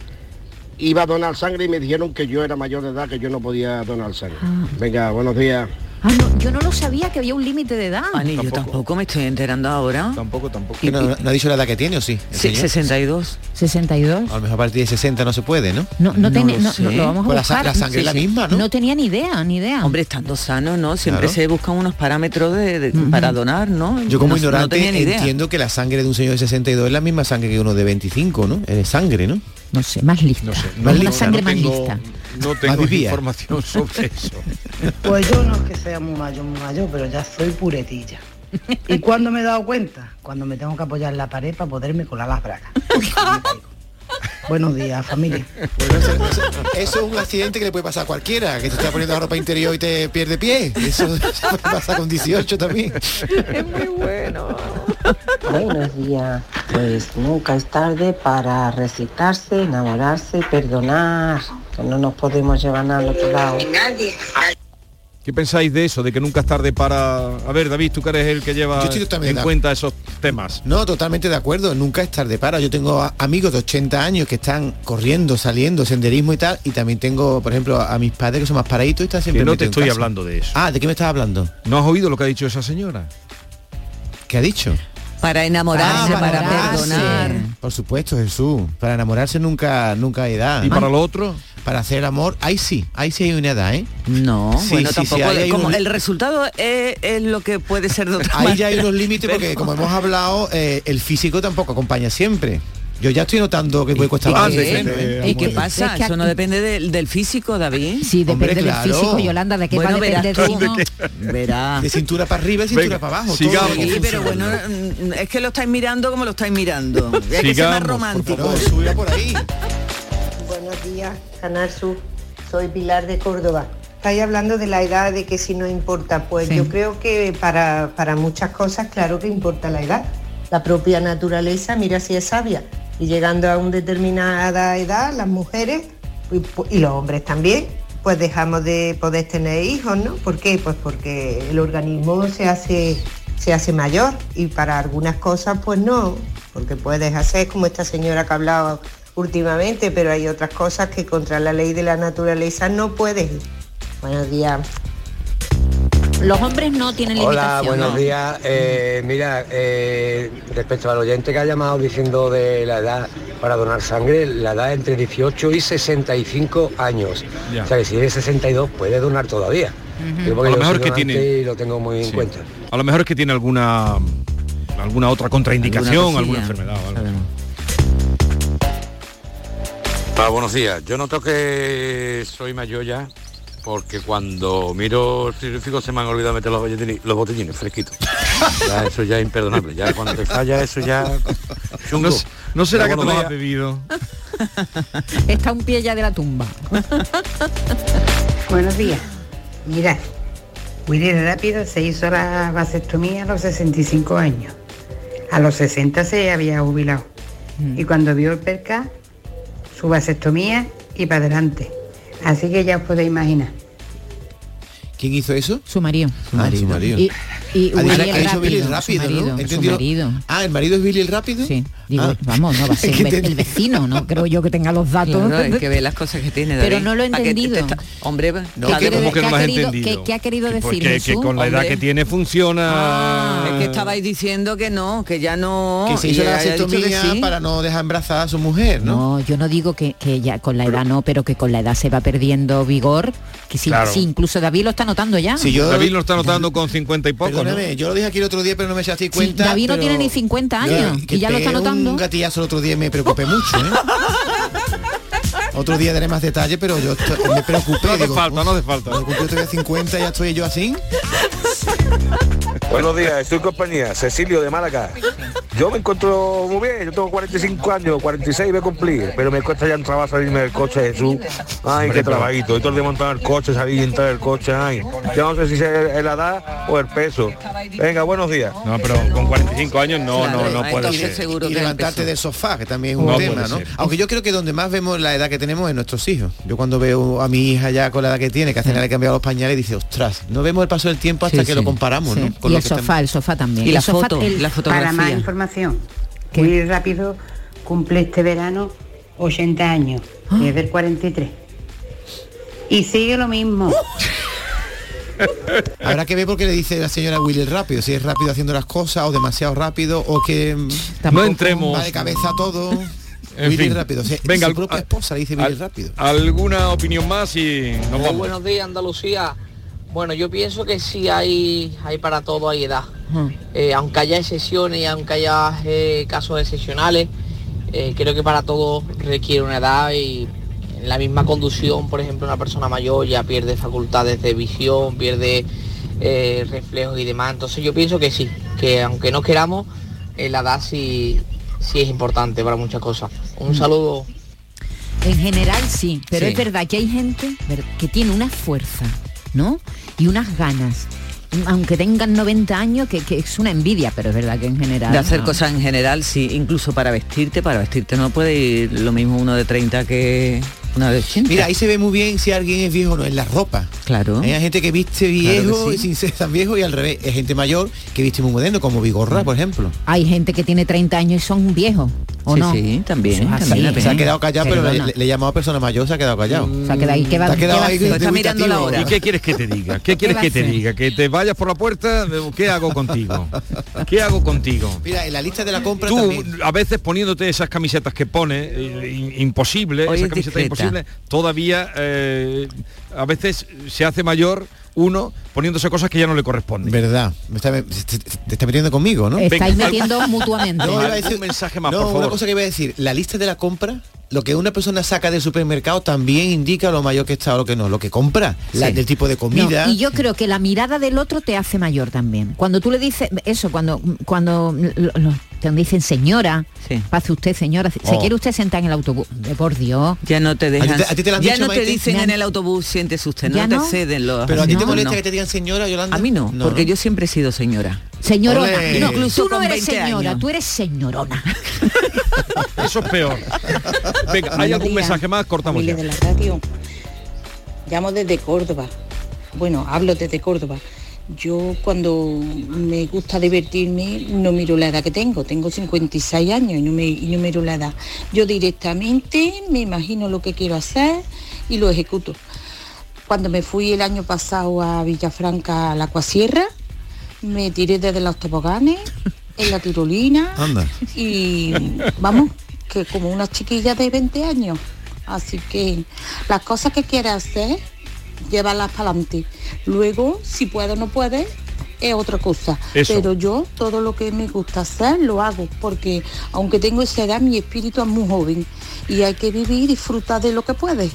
[SPEAKER 24] Iba a donar sangre y me dijeron que yo era mayor de edad, que yo no podía donar sangre. Venga, buenos días.
[SPEAKER 3] Ah, no, yo no lo sabía que había un límite de edad.
[SPEAKER 7] Ani, yo tampoco me estoy enterando ahora.
[SPEAKER 2] Tampoco, tampoco.
[SPEAKER 4] No, no ha dicho la edad que tiene o sí? el
[SPEAKER 7] Sí,
[SPEAKER 4] señor?
[SPEAKER 7] 62.
[SPEAKER 3] 62.
[SPEAKER 4] A lo mejor a partir de 60 no se puede, ¿no?
[SPEAKER 3] No, no,
[SPEAKER 7] No
[SPEAKER 3] tiene-
[SPEAKER 7] lo
[SPEAKER 3] no,
[SPEAKER 7] sé.
[SPEAKER 3] no, lo vamos a
[SPEAKER 4] Pues la sa-
[SPEAKER 3] buscar.
[SPEAKER 4] la sangre es la misma, ¿no?
[SPEAKER 3] tenía ni idea, ni idea.
[SPEAKER 7] Hombre, estando sano, ¿no? Siempre
[SPEAKER 4] Claro.
[SPEAKER 7] se buscan unos parámetros de, de- para donar, ¿no?
[SPEAKER 4] Yo como
[SPEAKER 7] No- no
[SPEAKER 4] ignorante entiendo que la sangre de un señor de 62 es la misma sangre que uno de 25, ¿no? Es sangre, ¿no?
[SPEAKER 3] No sé, más lista.
[SPEAKER 2] No sé,
[SPEAKER 4] Más
[SPEAKER 2] no,
[SPEAKER 4] lista,
[SPEAKER 2] no
[SPEAKER 3] sangre más
[SPEAKER 2] tengo,
[SPEAKER 3] lista.
[SPEAKER 2] No tengo información sobre eso.
[SPEAKER 25] Pues yo no es que sea muy mayor, muy mayor, pero ya soy puretilla. ¿Y cuándo me he dado cuenta? Cuando me tengo que apoyar en la pared para poderme colar las bragas. Buenos días, familia.
[SPEAKER 4] Bueno, eso, eso- eso es un accidente que le puede pasar a cualquiera, que te está poniendo la ropa interior y te pierde pie. Eso, eso pasar con 18 también.
[SPEAKER 7] Es muy bueno.
[SPEAKER 26] Buenos días. Pues nunca es tarde para recitarse, enamorarse, perdonar, que no nos podemos llevar nada al otro lado.
[SPEAKER 2] ¿Qué pensáis de eso? De que nunca es tarde para... A ver, David, tú que eres el que lleva en cuenta esos temas.
[SPEAKER 4] No, totalmente de acuerdo, nunca es tarde para. Yo tengo amigos de 80 años que están corriendo, saliendo, senderismo y tal, y también tengo, por ejemplo, a mis padres que son más paraditos y están siempre
[SPEAKER 2] Que no te estoy
[SPEAKER 4] casa.
[SPEAKER 2] hablando de eso.
[SPEAKER 4] Ah, ¿de qué me estás hablando?
[SPEAKER 2] ¿No has oído lo que ha dicho esa señora?
[SPEAKER 4] ¿Qué ha dicho?
[SPEAKER 7] Para enamorarse,
[SPEAKER 4] Ah,
[SPEAKER 7] para
[SPEAKER 4] enamorarse.
[SPEAKER 7] perdonar.
[SPEAKER 4] Por supuesto, Jesús. Para enamorarse nunca, nunca hay edad.
[SPEAKER 2] ¿Y para lo otro?
[SPEAKER 4] Para hacer amor, ahí sí, ahí sí hay una edad, ¿eh?
[SPEAKER 7] No,
[SPEAKER 4] Sí,
[SPEAKER 7] bueno,
[SPEAKER 4] sí,
[SPEAKER 7] tampoco.
[SPEAKER 4] hay
[SPEAKER 7] como el resultado es, es lo que puede ser de otra
[SPEAKER 4] Ahí ya hay unos límites porque, como hemos hablado, eh, el físico tampoco acompaña siempre. Yo ya estoy notando que puede costar
[SPEAKER 7] ¿Y
[SPEAKER 4] más.
[SPEAKER 7] qué? ¿Y qué
[SPEAKER 4] Amor.
[SPEAKER 7] pasa?
[SPEAKER 3] Es que
[SPEAKER 7] Eso no depende del, del físico, David.
[SPEAKER 3] Sí, depende
[SPEAKER 4] Hombre,
[SPEAKER 3] del físico, Yolanda, de qué
[SPEAKER 7] Bueno,
[SPEAKER 3] va a depender de
[SPEAKER 7] tú.
[SPEAKER 3] uno.
[SPEAKER 7] Verá.
[SPEAKER 4] De cintura para arriba y cintura
[SPEAKER 2] Venga,
[SPEAKER 4] para abajo.
[SPEAKER 2] sigamos.
[SPEAKER 7] Sí, pero bueno, mm, es que lo estáis mirando como lo estáis mirando. Hay que ser más
[SPEAKER 2] Sigamos, por
[SPEAKER 7] romántico.
[SPEAKER 4] Subía por ahí.
[SPEAKER 22] Buenos días, Canal Sur. Soy Pilar de Córdoba. Estáis hablando de la edad, de que si no importa. Pues
[SPEAKER 3] Sí.
[SPEAKER 22] yo creo que para, para muchas cosas, claro que importa la edad. La propia naturaleza, mira si es sabia. Y llegando a una determinada edad, las mujeres y, los hombres también, pues dejamos de poder tener hijos, ¿no? ¿Por qué? Pues porque el organismo se hace, se hace mayor y para algunas cosas pues no, porque puedes hacer como esta señora que ha hablado últimamente, pero hay otras cosas que contra la ley de la naturaleza no puedes. Buenos días.
[SPEAKER 3] Los hombres no tienen
[SPEAKER 27] Hola,
[SPEAKER 3] limitación.
[SPEAKER 27] buenos
[SPEAKER 3] ¿no?
[SPEAKER 27] días. Eh, mira, eh, respecto al oyente que ha llamado diciendo de la edad para donar sangre, la edad entre 18 y 65 años.
[SPEAKER 2] Ya.
[SPEAKER 27] O sea que si eres 62 puede donar todavía.
[SPEAKER 2] A lo mejor que tiene-
[SPEAKER 27] y lo tengo muy en cuenta.
[SPEAKER 2] A lo mejor es que tiene alguna alguna otra contraindicación,
[SPEAKER 7] Alguna
[SPEAKER 2] alguna, enfermedad. o algo.
[SPEAKER 28] Ah, buenos días. Yo noto que soy mayor ya porque cuando miro el frigorífico se me han olvidado meter los botellines, los botellines fresquitos. Ya, eso ya es imperdonable. Ya cuando te falla eso ya... chungo.
[SPEAKER 2] No, s- ¿no será
[SPEAKER 28] Ya
[SPEAKER 2] que te lo has bebido?
[SPEAKER 3] Está un pie ya de la tumba.
[SPEAKER 18] Buenos días. Mira, de rápido se hizo la vasectomía a los 65 años. A los 60 se había jubilado. Y cuando vio el perca, su vasectomía
[SPEAKER 29] y para adelante. Así que ya os podéis imaginar.
[SPEAKER 4] ¿Quién hizo eso?
[SPEAKER 3] Su marido.
[SPEAKER 4] Ah, su marido.
[SPEAKER 3] Y, y el
[SPEAKER 4] ha dicho Billy
[SPEAKER 3] rápido,
[SPEAKER 4] rápido,
[SPEAKER 3] su
[SPEAKER 4] ¿no?
[SPEAKER 3] marido, su
[SPEAKER 4] ¿Entendió?
[SPEAKER 3] marido.
[SPEAKER 4] Ah, ¿el marido es Billy el rápido?
[SPEAKER 3] Sí. Digo,
[SPEAKER 4] Ah.
[SPEAKER 3] vamos, no va a ser el, vecino, no creo yo que tenga los datos.
[SPEAKER 7] Claro, hay que ver las cosas que tiene.
[SPEAKER 3] Pero
[SPEAKER 7] David.
[SPEAKER 3] no lo he entendido.
[SPEAKER 7] está- Hombre,
[SPEAKER 2] No,
[SPEAKER 7] cada
[SPEAKER 2] que,
[SPEAKER 7] vez-
[SPEAKER 2] ¿cómo que no
[SPEAKER 3] ¿qué
[SPEAKER 2] lo
[SPEAKER 3] ha
[SPEAKER 2] has
[SPEAKER 3] querido-
[SPEAKER 2] entendido?
[SPEAKER 3] qué- qué ha querido decir,
[SPEAKER 2] Porque que con la edad
[SPEAKER 7] Hombre.
[SPEAKER 2] que tiene funciona...
[SPEAKER 7] Es que estabais diciendo que no, que ya no.
[SPEAKER 4] Que se hizo la vasectomía
[SPEAKER 7] sí.
[SPEAKER 4] para no dejar embarazada a su mujer, ¿no?
[SPEAKER 3] No, yo no digo que, que ya con la edad no, pero que con la edad se va perdiendo vigor, que sí, incluso David lo está notando ya.
[SPEAKER 4] Si yo-
[SPEAKER 2] David lo está notando con 50 y poco, ¿no?
[SPEAKER 4] Yo lo dije aquí el otro día, pero no me
[SPEAKER 3] Sí,
[SPEAKER 4] cuenta.
[SPEAKER 3] David no tiene ni 50
[SPEAKER 4] yo,
[SPEAKER 3] años y ya lo está
[SPEAKER 4] pegué
[SPEAKER 3] notando.
[SPEAKER 4] un gatillazo el otro día me preocupé mucho, ¿eh? Otro día daré más detalle, pero yo me preocupé.
[SPEAKER 2] No hace
[SPEAKER 4] digo,
[SPEAKER 2] falta, no hace falta.
[SPEAKER 4] Cuando cumplió todavía 50 ya estoy yo así.
[SPEAKER 30] Buenos días, estoy en compañía, Cecilio de Málaga. Yo me encuentro muy bien, yo tengo 45 años, 46 voy a cumplir, pero me cuesta ya entrar a salirme del coche, Jesús. Ay, qué trabajito, y todo el día montar el coche, salir y entrar el coche, ay. Yo no sé si es la edad o el peso. Venga, buenos días.
[SPEAKER 2] No, pero con 45 años no, no, no puede ser.
[SPEAKER 7] seguro
[SPEAKER 4] y levantarte del sofá, que también es un
[SPEAKER 2] No
[SPEAKER 4] tema, ¿no?
[SPEAKER 2] ser.
[SPEAKER 4] Aunque yo creo que donde más vemos la edad que tenemos es nuestros hijos. Yo cuando veo a mi hija ya con la edad que tiene, que hace nada le he cambiado los pañales, dice, ostras, no vemos el paso del tiempo hasta
[SPEAKER 3] Sí,
[SPEAKER 4] que
[SPEAKER 3] sí.
[SPEAKER 4] lo comparamos,
[SPEAKER 3] Sí.
[SPEAKER 4] ¿no?
[SPEAKER 3] El sofá, el sofá también.
[SPEAKER 7] Y
[SPEAKER 3] El
[SPEAKER 7] la
[SPEAKER 3] sofá-
[SPEAKER 7] foto,
[SPEAKER 3] el-
[SPEAKER 7] la
[SPEAKER 29] Para más información,
[SPEAKER 3] ¿Qué?
[SPEAKER 29] muy rápido cumple este verano 80 años,
[SPEAKER 3] Ah.
[SPEAKER 29] y es del 43. Y sigue lo mismo.
[SPEAKER 4] Habrá que ver por qué le dice la señora Willy el rápido, si es rápido haciendo las cosas o demasiado rápido o que mm,
[SPEAKER 2] No entremos.
[SPEAKER 4] va de cabeza todo.
[SPEAKER 2] En
[SPEAKER 4] Willy
[SPEAKER 2] fin.
[SPEAKER 4] rápido.
[SPEAKER 2] Venga,
[SPEAKER 4] su propia esposa le dice Willy
[SPEAKER 2] al-
[SPEAKER 4] rápido.
[SPEAKER 2] ¿Alguna opinión más y nos
[SPEAKER 31] Muy
[SPEAKER 2] vamos?
[SPEAKER 31] buenos días, Andalucía. Bueno, yo pienso que sí hay, hay para todo, hay edad. Eh, aunque haya excepciones y aunque haya eh, casos excepcionales, eh, creo que para todo requiere una edad y en la misma conducción, por ejemplo, una persona mayor ya pierde facultades de visión, pierde reflejos y demás. Entonces yo pienso que sí, que aunque no queramos, la edad sí, sí es importante para muchas cosas. Un saludo.
[SPEAKER 3] En general sí, pero
[SPEAKER 7] Sí.
[SPEAKER 3] es verdad que hay gente que tiene una fuerza, ¿no? Y unas ganas. Aunque tengan 90 años, que, que es una envidia, pero es verdad que en general.
[SPEAKER 7] De hacer
[SPEAKER 3] no.
[SPEAKER 7] cosas en general, sí, incluso para vestirte, para vestirte no puede ir lo mismo uno de 30 que una de 80.
[SPEAKER 4] Mira, ahí se ve muy bien si alguien es viejo o no, en la ropa.
[SPEAKER 7] Claro.
[SPEAKER 4] Hay gente que viste
[SPEAKER 7] Claro
[SPEAKER 4] viejo
[SPEAKER 7] que sí.
[SPEAKER 4] y sin ser tan viejo y al revés. Hay gente mayor que viste muy moderno, como Vigorra, por ejemplo.
[SPEAKER 3] Hay gente que tiene 30 años y son viejos, ¿o
[SPEAKER 7] Sí,
[SPEAKER 3] no?
[SPEAKER 7] sí, también, también.
[SPEAKER 4] Se ha quedado callado, pero le, le- llamado a persona mayor, se ha quedado callado.
[SPEAKER 3] Se ha quedado ahí, ¿qué va-
[SPEAKER 4] Te ha quedado
[SPEAKER 3] qué
[SPEAKER 4] ahí de
[SPEAKER 7] Está mirando la hora.
[SPEAKER 2] ¿Y qué quieres que te diga? ¿Qué quieres
[SPEAKER 3] a
[SPEAKER 2] que te diga? ¿Que te vayas por la puerta? ¿Qué hago contigo? ¿Qué hago contigo?
[SPEAKER 4] Mira, en la lista de la compra
[SPEAKER 2] Tú,
[SPEAKER 4] también.
[SPEAKER 2] a veces poniéndote esas camisetas que pone, eh, imposible,
[SPEAKER 7] Hoy
[SPEAKER 2] esa
[SPEAKER 7] es
[SPEAKER 2] camiseta
[SPEAKER 7] discreta.
[SPEAKER 2] imposible, todavía eh, a veces se hace mayor uno poniéndose cosas que ya no le corresponden.
[SPEAKER 4] Verdad. Me está, te, te- te está metiendo conmigo, ¿no?
[SPEAKER 3] Estáis
[SPEAKER 2] Venga.
[SPEAKER 3] metiendo mutuamente.
[SPEAKER 4] No, iba a
[SPEAKER 2] ¿Algún
[SPEAKER 4] decir-
[SPEAKER 2] mensaje más,
[SPEAKER 4] no,
[SPEAKER 2] por favor?
[SPEAKER 4] una cosa que iba a decir, la lista de la compra, lo que una persona saca del supermercado también indica lo mayor que está o lo que no, lo que compra, la,
[SPEAKER 7] Sí.
[SPEAKER 4] del tipo de comida.
[SPEAKER 3] No, y yo creo que la mirada del otro te hace mayor también. Cuando tú le dices eso, cuando cuando lo- lo- te dicen señora,
[SPEAKER 7] Sí.
[SPEAKER 3] pase usted señora, se
[SPEAKER 4] Oh.
[SPEAKER 3] quiere usted sentar en el autobús, De por Dios.
[SPEAKER 7] Ya no te dejan.
[SPEAKER 4] te- a ti te han
[SPEAKER 7] ya
[SPEAKER 4] dicho,
[SPEAKER 7] no te
[SPEAKER 4] Maite?
[SPEAKER 7] dicen en el autobús, siéntese usted,
[SPEAKER 3] ¿Ya
[SPEAKER 7] no,
[SPEAKER 3] no?
[SPEAKER 7] te ceden los.
[SPEAKER 4] Pero a ti te molesta
[SPEAKER 7] no.
[SPEAKER 4] que te digan señora, Yolanda.
[SPEAKER 7] A mí no, porque yo siempre he sido señora.
[SPEAKER 3] Señorona,
[SPEAKER 7] Incluso
[SPEAKER 3] tú no
[SPEAKER 7] con
[SPEAKER 3] eres
[SPEAKER 7] 20
[SPEAKER 3] señora,
[SPEAKER 7] años.
[SPEAKER 3] tú eres señorona.
[SPEAKER 2] Eso es peor. Venga, ¿hay algún mensaje más? Cortamos ya.
[SPEAKER 32] de la radio. Llamo desde Córdoba. Bueno, hablo desde Córdoba. Yo cuando me gusta divertirme no miro la edad que tengo. Tengo 56 años y no, me, y no miro la edad. Yo directamente me imagino lo que quiero hacer y lo ejecuto. Cuando me fui el año pasado a Villafranca a la Cuasierra, me tiré desde los toboganes, en la tirolina,
[SPEAKER 4] Anda.
[SPEAKER 32] y vamos, que como una chiquilla de 20 años. Así que las cosas que quieras hacer, llévalas para adelante. Luego, si puedo o no puedes, es otra cosa.
[SPEAKER 2] Eso.
[SPEAKER 32] Pero yo todo lo que me gusta hacer lo hago, porque aunque tengo esa edad, mi espíritu es muy joven y hay que vivir y disfrutar de lo que puedes.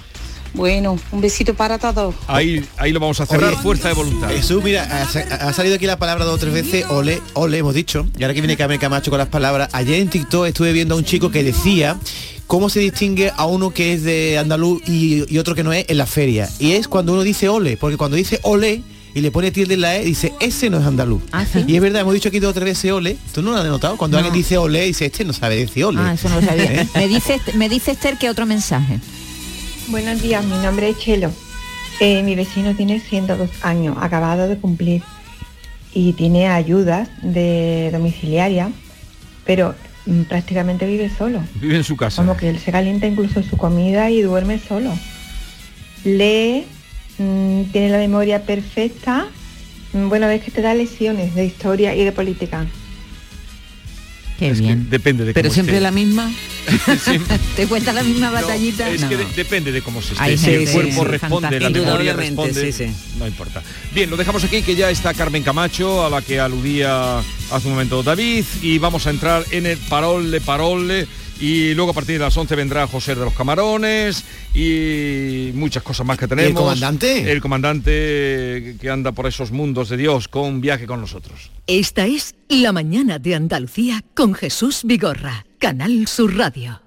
[SPEAKER 32] Bueno, un besito para todos.
[SPEAKER 2] Ahí, ahí lo vamos a cerrar,
[SPEAKER 4] Oye,
[SPEAKER 2] fuerza de voluntad.
[SPEAKER 4] Jesús, mira, ha salido aquí la palabra dos o tres veces, ole, ole, hemos dicho. Y ahora que viene Carmen Camacho con las palabras, ayer en TikTok estuve viendo a un chico que decía cómo se distingue a uno que es de andaluz y, y otro que no es en la feria. Y es cuando uno dice ole, porque cuando dice ole y le pone tilde en la E, dice, ese no es andaluz.
[SPEAKER 3] Ah, ¿sí?
[SPEAKER 4] Y es verdad, hemos dicho aquí dos o tres veces ole. ¿Tú no lo has notado? Cuando
[SPEAKER 3] No.
[SPEAKER 4] alguien dice ole, dice, este no sabe decir ole.
[SPEAKER 3] Ah, eso no lo sabía.
[SPEAKER 4] ¿Eh?
[SPEAKER 3] me dice me dice Esther que otro mensaje.
[SPEAKER 32] Buenos días, mi nombre es Chelo. Eh, mi vecino tiene 102 años, acabado de cumplir, y tiene ayudas de domiciliaria, pero prácticamente vive solo.
[SPEAKER 2] Vive en su casa.
[SPEAKER 32] Como que él se calienta incluso su comida y duerme solo. Lee, mm, tiene la memoria perfecta. Mm, Bueno, ves que te da lecciones de historia y de política.
[SPEAKER 3] Qué
[SPEAKER 2] Es que
[SPEAKER 3] bien.
[SPEAKER 2] depende de
[SPEAKER 7] Pero
[SPEAKER 2] cómo
[SPEAKER 7] siempre
[SPEAKER 2] esté.
[SPEAKER 7] la misma.
[SPEAKER 3] ¿Te cuenta la misma batallita?
[SPEAKER 2] Es
[SPEAKER 3] No.
[SPEAKER 2] que de- depende de cómo se esté. Si el cuerpo
[SPEAKER 3] sí,
[SPEAKER 2] responde, la memoria responde,
[SPEAKER 7] sí, sí.
[SPEAKER 2] no importa. Bien, lo dejamos aquí, que ya está Carmen Camacho, a la que aludía hace un momento David, y vamos a entrar en el parole, parole, y luego a partir de las 11 vendrá José de los Camarones y muchas cosas más que tenemos.
[SPEAKER 4] el comandante?
[SPEAKER 2] El comandante que anda por esos mundos de Dios con viaje con nosotros.
[SPEAKER 9] Esta es La mañana de Andalucía con Jesús Vigorra, Canal Sur Radio.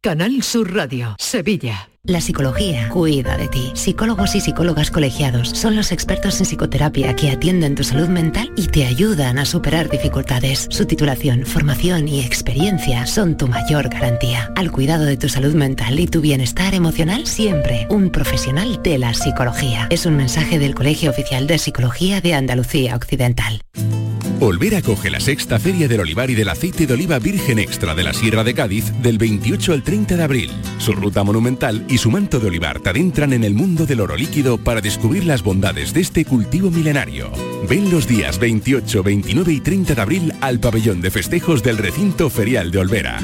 [SPEAKER 9] Canal Sur Radio, Sevilla.
[SPEAKER 33] La psicología cuida de ti. Psicólogos y psicólogas colegiados son los expertos en psicoterapia que atienden tu salud mental y te ayudan a superar dificultades. Su titulación, formación y experiencia son tu mayor garantía. Al cuidado de tu salud mental y tu bienestar emocional, siempre un profesional de la psicología. Es un mensaje del Colegio Oficial de Psicología de Andalucía Occidental.
[SPEAKER 16] Olvera coge la sexta Feria del Olivar y del Aceite de Oliva Virgen Extra de la Sierra de Cádiz del 28 al 30 de abril. Su ruta monumental y su manto de olivar te adentran en el mundo del oro líquido para descubrir las bondades de este cultivo milenario. Ven los días 28, 29 y 30 de abril al pabellón de festejos del recinto ferial de Olvera.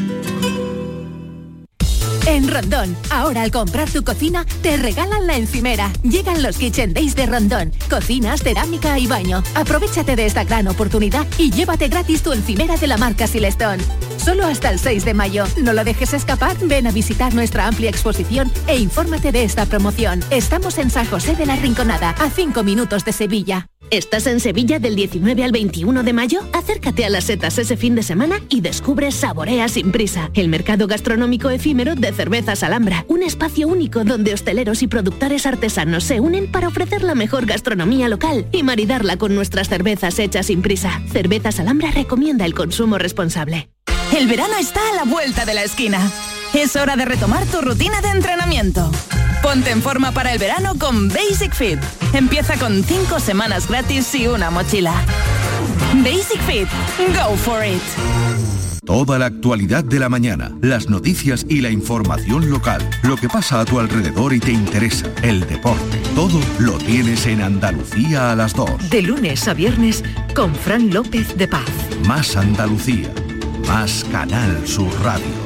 [SPEAKER 34] En Rondón, ahora al comprar tu cocina, te regalan la encimera. Llegan los Kitchen Days de Rondón. Cocinas, cerámica y baño. Aprovechate de esta gran oportunidad y llévate gratis tu encimera de la marca Silestone. Solo hasta el 6 de mayo. No lo dejes escapar, ven a visitar nuestra amplia exposición e infórmate de esta promoción. Estamos en San José de la Rinconada, a 5 minutos de Sevilla.
[SPEAKER 35] ¿Estás en Sevilla del 19 al 21 de mayo? Acércate a las setas ese fin de semana y descubre Saborea sin prisa, el mercado gastronómico efímero de cervezas Alhambra, un espacio único donde hosteleros y productores artesanos se unen para ofrecer la mejor gastronomía local y maridarla con nuestras cervezas hechas sin prisa. Cervezas Alhambra recomienda el consumo responsable.
[SPEAKER 36] El verano está a la vuelta de la esquina. Es hora de retomar tu rutina de entrenamiento. Ponte en forma para el verano con Basic Fit. Empieza con 5 semanas gratis y una mochila. Basic Fit. Go for it.
[SPEAKER 37] Toda la actualidad de la mañana, las noticias y la información local, lo que pasa a tu alrededor y te interesa, el deporte, todo lo tienes en Andalucía a las 2.
[SPEAKER 9] De lunes a viernes con Fran López de Paz.
[SPEAKER 37] Más Andalucía, más Canal Sur Radio.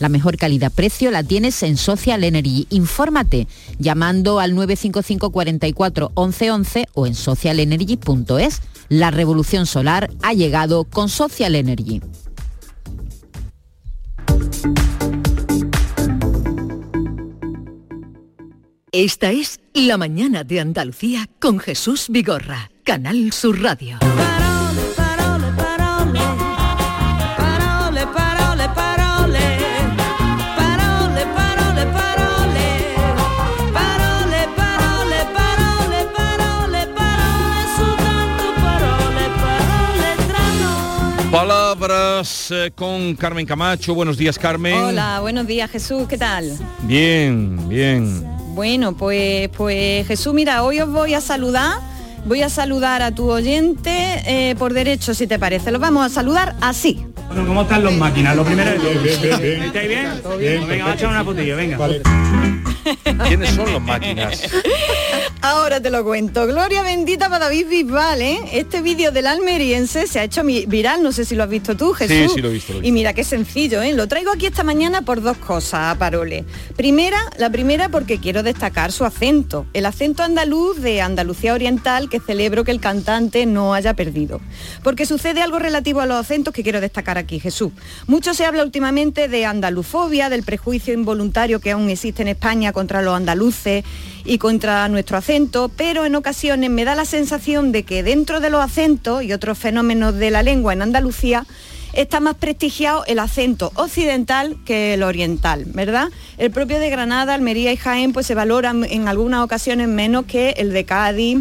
[SPEAKER 3] La mejor calidad-precio la tienes en Social Energy. Infórmate llamando al 955 44 11 11 o en socialenergy.es. La revolución solar ha llegado con Social Energy.
[SPEAKER 9] Esta es La mañana de Andalucía con Jesús Vigorra, Canal Sur Radio.
[SPEAKER 2] Eh, con Carmen Camacho. Buenos días, Carmen.
[SPEAKER 38] Hola, buenos días Jesús, ¿qué tal?
[SPEAKER 2] Bien, bien.
[SPEAKER 38] Bueno, pues, pues Jesús, mira, hoy os voy a saludar, voy a saludar a tu oyente eh, por derecho, si te parece. Los vamos a saludar así.
[SPEAKER 39] Bueno, ¿cómo están los máquinas? Lo primero de todo. ¿Estáis bien? Bien, venga, vamos a echar una fotillo, venga.
[SPEAKER 2] ¿Quiénes son los máquinas?
[SPEAKER 38] Ahora te lo cuento. Gloria bendita para David Bisbal, ¿eh? Este vídeo del almeriense se ha hecho viral, no sé si lo has visto tú, Jesús.
[SPEAKER 2] sí, lo he visto, lo he
[SPEAKER 38] Y mira qué sencillo, ¿eh? Lo traigo aquí esta mañana por dos cosas, Parole. Primera, la primera porque quiero destacar su acento, el acento andaluz de Andalucía Oriental que celebro que el cantante no haya perdido. Porque sucede algo relativo a los acentos que quiero destacar aquí, Jesús. Mucho se habla últimamente de andalufobia, del prejuicio involuntario que aún existe en España contra los andaluces y contra nuestro acento, pero en ocasiones me da la sensación de que dentro de los acentos y otros fenómenos de la lengua en Andalucía, está más prestigiado el acento occidental que el oriental, ¿verdad? El propio de Granada, Almería y Jaén pues se valoran en algunas ocasiones menos que el de Cádiz,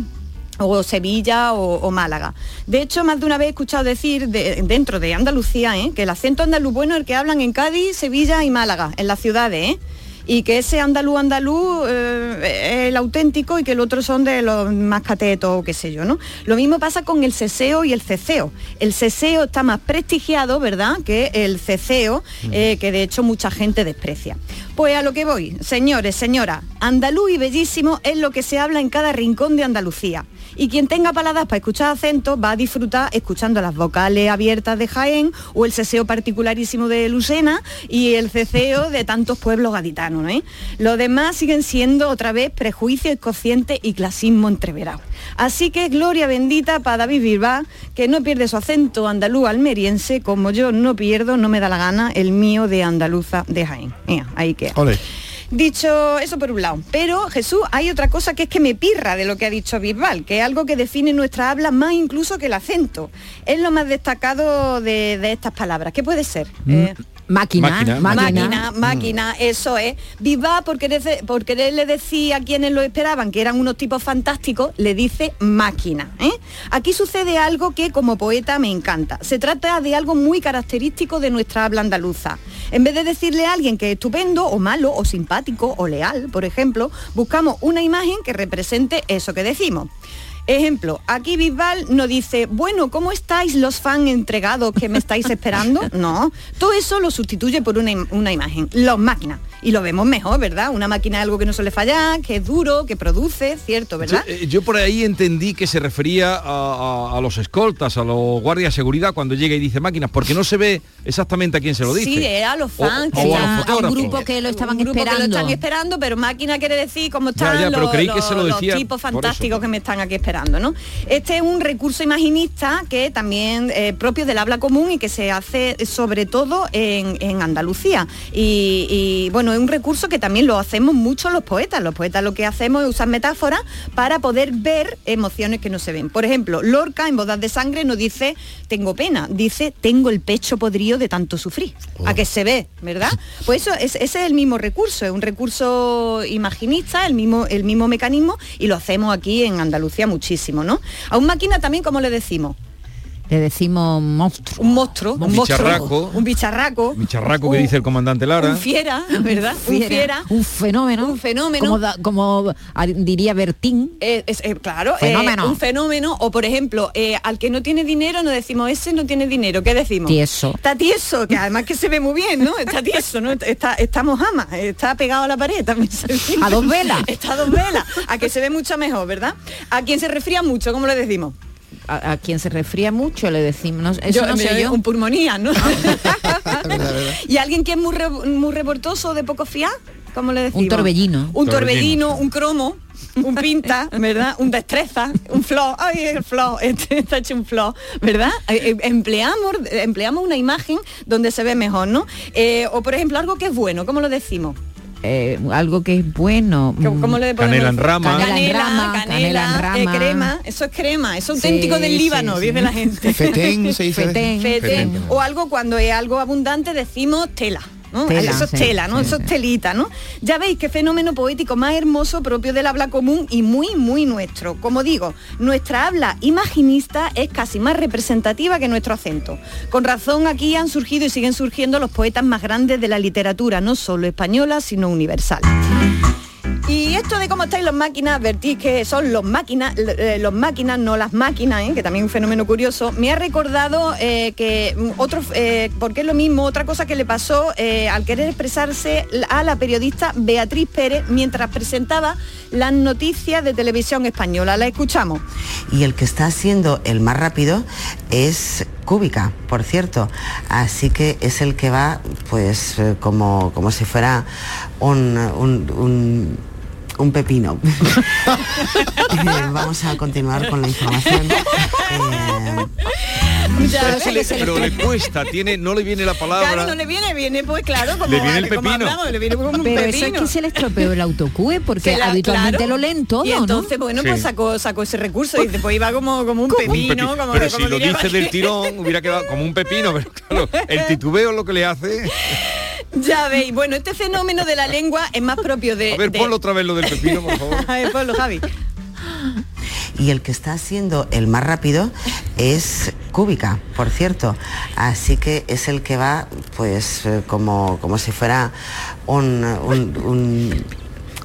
[SPEAKER 38] o Sevilla o, Málaga. De hecho, más de una vez he escuchado decir de- dentro de Andalucía ¿eh? que el acento andaluz bueno es el que hablan en Cádiz, Sevilla y Málaga, en las ciudades, ¿eh? Y que ese andaluz andaluz eh, es el auténtico y que el otro son de los más catetos o qué sé yo, ¿no? Lo mismo pasa con el ceseo y el ceceo. El ceseo está más prestigiado, ¿verdad?, que el ceceo, eh, que de hecho mucha gente desprecia. Pues a lo que voy, señores, señora, andaluz y bellísimo es lo que se habla en cada rincón de Andalucía. Y quien tenga paladas para escuchar acentos va a disfrutar escuchando las vocales abiertas de Jaén o el seseo particularísimo de Lucena y el ceceo de tantos pueblos gaditanos. ¿eh? Lo demás siguen siendo otra vez prejuicios inconscientes y clasismo entreverado. Así que gloria bendita para David Bilbao, que no pierde su acento andaluz almeriense, como yo no pierdo, no me da la gana, el mío de andaluza de Jaén. Mira, ahí queda. Dicho eso por un lado, pero Jesús, hay otra cosa que es que me pirra de lo que ha dicho Bisbal, que es algo que define nuestra habla más incluso que el acento. Es lo más destacado de, de estas palabras. ¿Qué puede ser? Eh,
[SPEAKER 3] Máquina,
[SPEAKER 2] Máquina,
[SPEAKER 3] máquina.
[SPEAKER 38] máquina, máquina, eso es. Bisbal, por querer, por quererle decir a quienes lo esperaban que eran unos tipos fantásticos, le dice máquina. ¿eh? Aquí sucede algo que como poeta me encanta. Se trata de algo muy característico de nuestra habla andaluza. En vez de decirle a alguien que es estupendo o malo o simpático o leal, por ejemplo, buscamos una imagen que represente eso que decimos. Ejemplo, aquí Bisbal no dice, bueno, ¿cómo estáis los fans entregados que me estáis esperando? No, todo eso lo sustituye por una, im- una imagen, los máquinas. Y lo vemos mejor, ¿verdad? Una máquina es algo que no suele fallar, que es duro, que produce, cierto, ¿verdad?
[SPEAKER 2] Yo, eh, yo por ahí entendí que se refería a, a- a los escoltas, a los guardias de seguridad cuando llega y dice máquinas, porque no se ve exactamente a quién se lo dice.
[SPEAKER 38] Sí, es a los fans,
[SPEAKER 2] O- a
[SPEAKER 38] ya-
[SPEAKER 2] los fotógrafos.
[SPEAKER 3] grupo que lo estaban
[SPEAKER 38] un grupo que lo
[SPEAKER 3] esperando.
[SPEAKER 38] están esperando, pero máquina quiere decir cómo están
[SPEAKER 2] ya, pero
[SPEAKER 38] los,
[SPEAKER 2] creí que
[SPEAKER 38] los-
[SPEAKER 2] se lo
[SPEAKER 38] los
[SPEAKER 2] decía
[SPEAKER 38] tipos
[SPEAKER 2] por
[SPEAKER 38] fantásticos
[SPEAKER 2] eso.
[SPEAKER 38] que me están aquí esperando, ¿no? Este es un recurso imaginista que también eh, propio del habla común y que se hace sobre todo en, en Andalucía. Y, y, bueno, es un recurso que también lo hacemos mucho los poetas. Los poetas lo que hacemos es usar metáforas para poder ver emociones que no se ven. Por ejemplo, Lorca en Bodas de Sangre no dice tengo pena, dice tengo el pecho podrido de tanto sufrir. A que se ve, ¿verdad? Pues eso es, ese es el mismo recurso, es un recurso imaginista, el mismo, el mismo mecanismo y lo hacemos aquí en Andalucía muchísimo, ¿no? A un máquina también, como le decimos?
[SPEAKER 3] Le decimos monstruo.
[SPEAKER 38] Un monstruo, un,
[SPEAKER 2] bicharraco.
[SPEAKER 38] un bicharraco,
[SPEAKER 2] Mi charraco que
[SPEAKER 38] un-
[SPEAKER 2] dice el comandante Lara.
[SPEAKER 38] un fiera, ¿verdad? Un fiera,
[SPEAKER 3] un fenómeno.
[SPEAKER 38] un fenómeno.
[SPEAKER 3] Como, da- como a- diría Bertín.
[SPEAKER 38] Eh, es- eh, claro, eh,
[SPEAKER 3] Fenómeno.
[SPEAKER 38] un fenómeno. O por ejemplo, eh, al que no tiene dinero no decimos ese no tiene dinero. ¿Qué decimos?
[SPEAKER 3] Tieso.
[SPEAKER 38] Está tieso, que además que se ve muy bien, ¿no? Está tieso, ¿no? Está, está mojama, está pegado a la pared también. se ve.
[SPEAKER 3] A dos velas.
[SPEAKER 38] Está a dos velas. A que se ve mucho mejor, ¿verdad? A quien se resfría mucho, ¿cómo le decimos?
[SPEAKER 3] A, a quien se resfría mucho le decimos, no, eso no sé yo.
[SPEAKER 38] Un pulmonía, ¿no?
[SPEAKER 4] Verdad, verdad.
[SPEAKER 38] y alguien que es muy, re- muy revoltoso, de poco fiar, ¿cómo le decimos?
[SPEAKER 3] Un torbellino.
[SPEAKER 38] Un
[SPEAKER 2] Torbellino,
[SPEAKER 38] torbellino, un cromo, un pinta, ¿verdad? Un destreza, un flow, ay, el flow, este está hecho un flow, ¿verdad? Eh, eh, Empleamos, empleamos una imagen donde se ve mejor, ¿no? Eh, o por ejemplo, algo que es bueno, ¿cómo lo decimos?
[SPEAKER 3] Eh, algo que es bueno.
[SPEAKER 38] ¿Cómo,
[SPEAKER 3] mm,
[SPEAKER 38] le podemos
[SPEAKER 2] Canela en rama.
[SPEAKER 38] Canela,
[SPEAKER 3] Canela en rama,
[SPEAKER 38] canela,
[SPEAKER 3] canela en
[SPEAKER 38] eh,
[SPEAKER 3] rama.
[SPEAKER 38] crema, eso es crema, eso es auténtico
[SPEAKER 3] Sí,
[SPEAKER 38] del
[SPEAKER 3] sí,
[SPEAKER 38] Líbano,
[SPEAKER 3] sí.
[SPEAKER 38] dice la gente.
[SPEAKER 4] Fetén se dice.
[SPEAKER 3] Fetén.
[SPEAKER 38] Fete,
[SPEAKER 2] Fetén.
[SPEAKER 38] o algo cuando es algo abundante decimos tela. ¿No?
[SPEAKER 3] Tela,
[SPEAKER 38] eso es
[SPEAKER 3] sí,
[SPEAKER 38] tela, ¿no?
[SPEAKER 3] sí,
[SPEAKER 38] eso es telita, ¿no? Ya veis qué fenómeno poético más hermoso propio del habla común y muy, muy nuestro. Como digo, nuestra habla imaginista es casi más representativa que nuestro acento. Con razón aquí han surgido y siguen surgiendo los poetas más grandes de la literatura, no solo española, sino universal. Y esto de cómo estáis los máquinas, advertís que son los máquinas, eh, los máquinas, no las máquinas, ¿eh? que también es un fenómeno curioso, me ha recordado eh, que otro, eh, porque es lo mismo, otra cosa que le pasó al querer expresarse a la periodista Beatriz Pérez mientras presentaba las noticias de televisión española. La escuchamos.
[SPEAKER 40] y el que está siendo el más rápido es Cúbica, por cierto. Así que es el que va pues como, como si fuera un- un pepino. Eh, Vamos a continuar con la información. Eh,
[SPEAKER 2] Pero, se le, pero le cuesta, tiene, no le viene la palabra.
[SPEAKER 38] Claro, no le viene, viene pues claro, como,
[SPEAKER 2] Le viene el
[SPEAKER 38] como
[SPEAKER 2] pepino.
[SPEAKER 38] hablamos, le viene como un
[SPEAKER 3] Pero eso es
[SPEAKER 38] pepino.
[SPEAKER 3] que se le estropeó el autocue porque
[SPEAKER 38] la-
[SPEAKER 3] habitualmente
[SPEAKER 38] claro.
[SPEAKER 3] lo leen todo,
[SPEAKER 38] Y entonces,
[SPEAKER 3] ¿no?
[SPEAKER 38] bueno,
[SPEAKER 2] Sí.
[SPEAKER 38] pues sacó, sacó ese recurso y después iba como, como un pepino,
[SPEAKER 2] pepi-
[SPEAKER 38] como,
[SPEAKER 2] pero
[SPEAKER 38] como
[SPEAKER 2] si lo dice del tirón hubiera quedado como un pepino, pero claro, el titubeo es lo que le hace.
[SPEAKER 38] Ya veis, bueno, este fenómeno de la lengua es más propio de...
[SPEAKER 2] A ver,
[SPEAKER 38] de-
[SPEAKER 2] ponlo otra vez lo del pepino, por favor.
[SPEAKER 38] A ver, ponlo, Javi.
[SPEAKER 40] y el que está siendo el más rápido es Cúbica, por cierto. Así que es el que va pues eh, como, como si fuera un, un, un-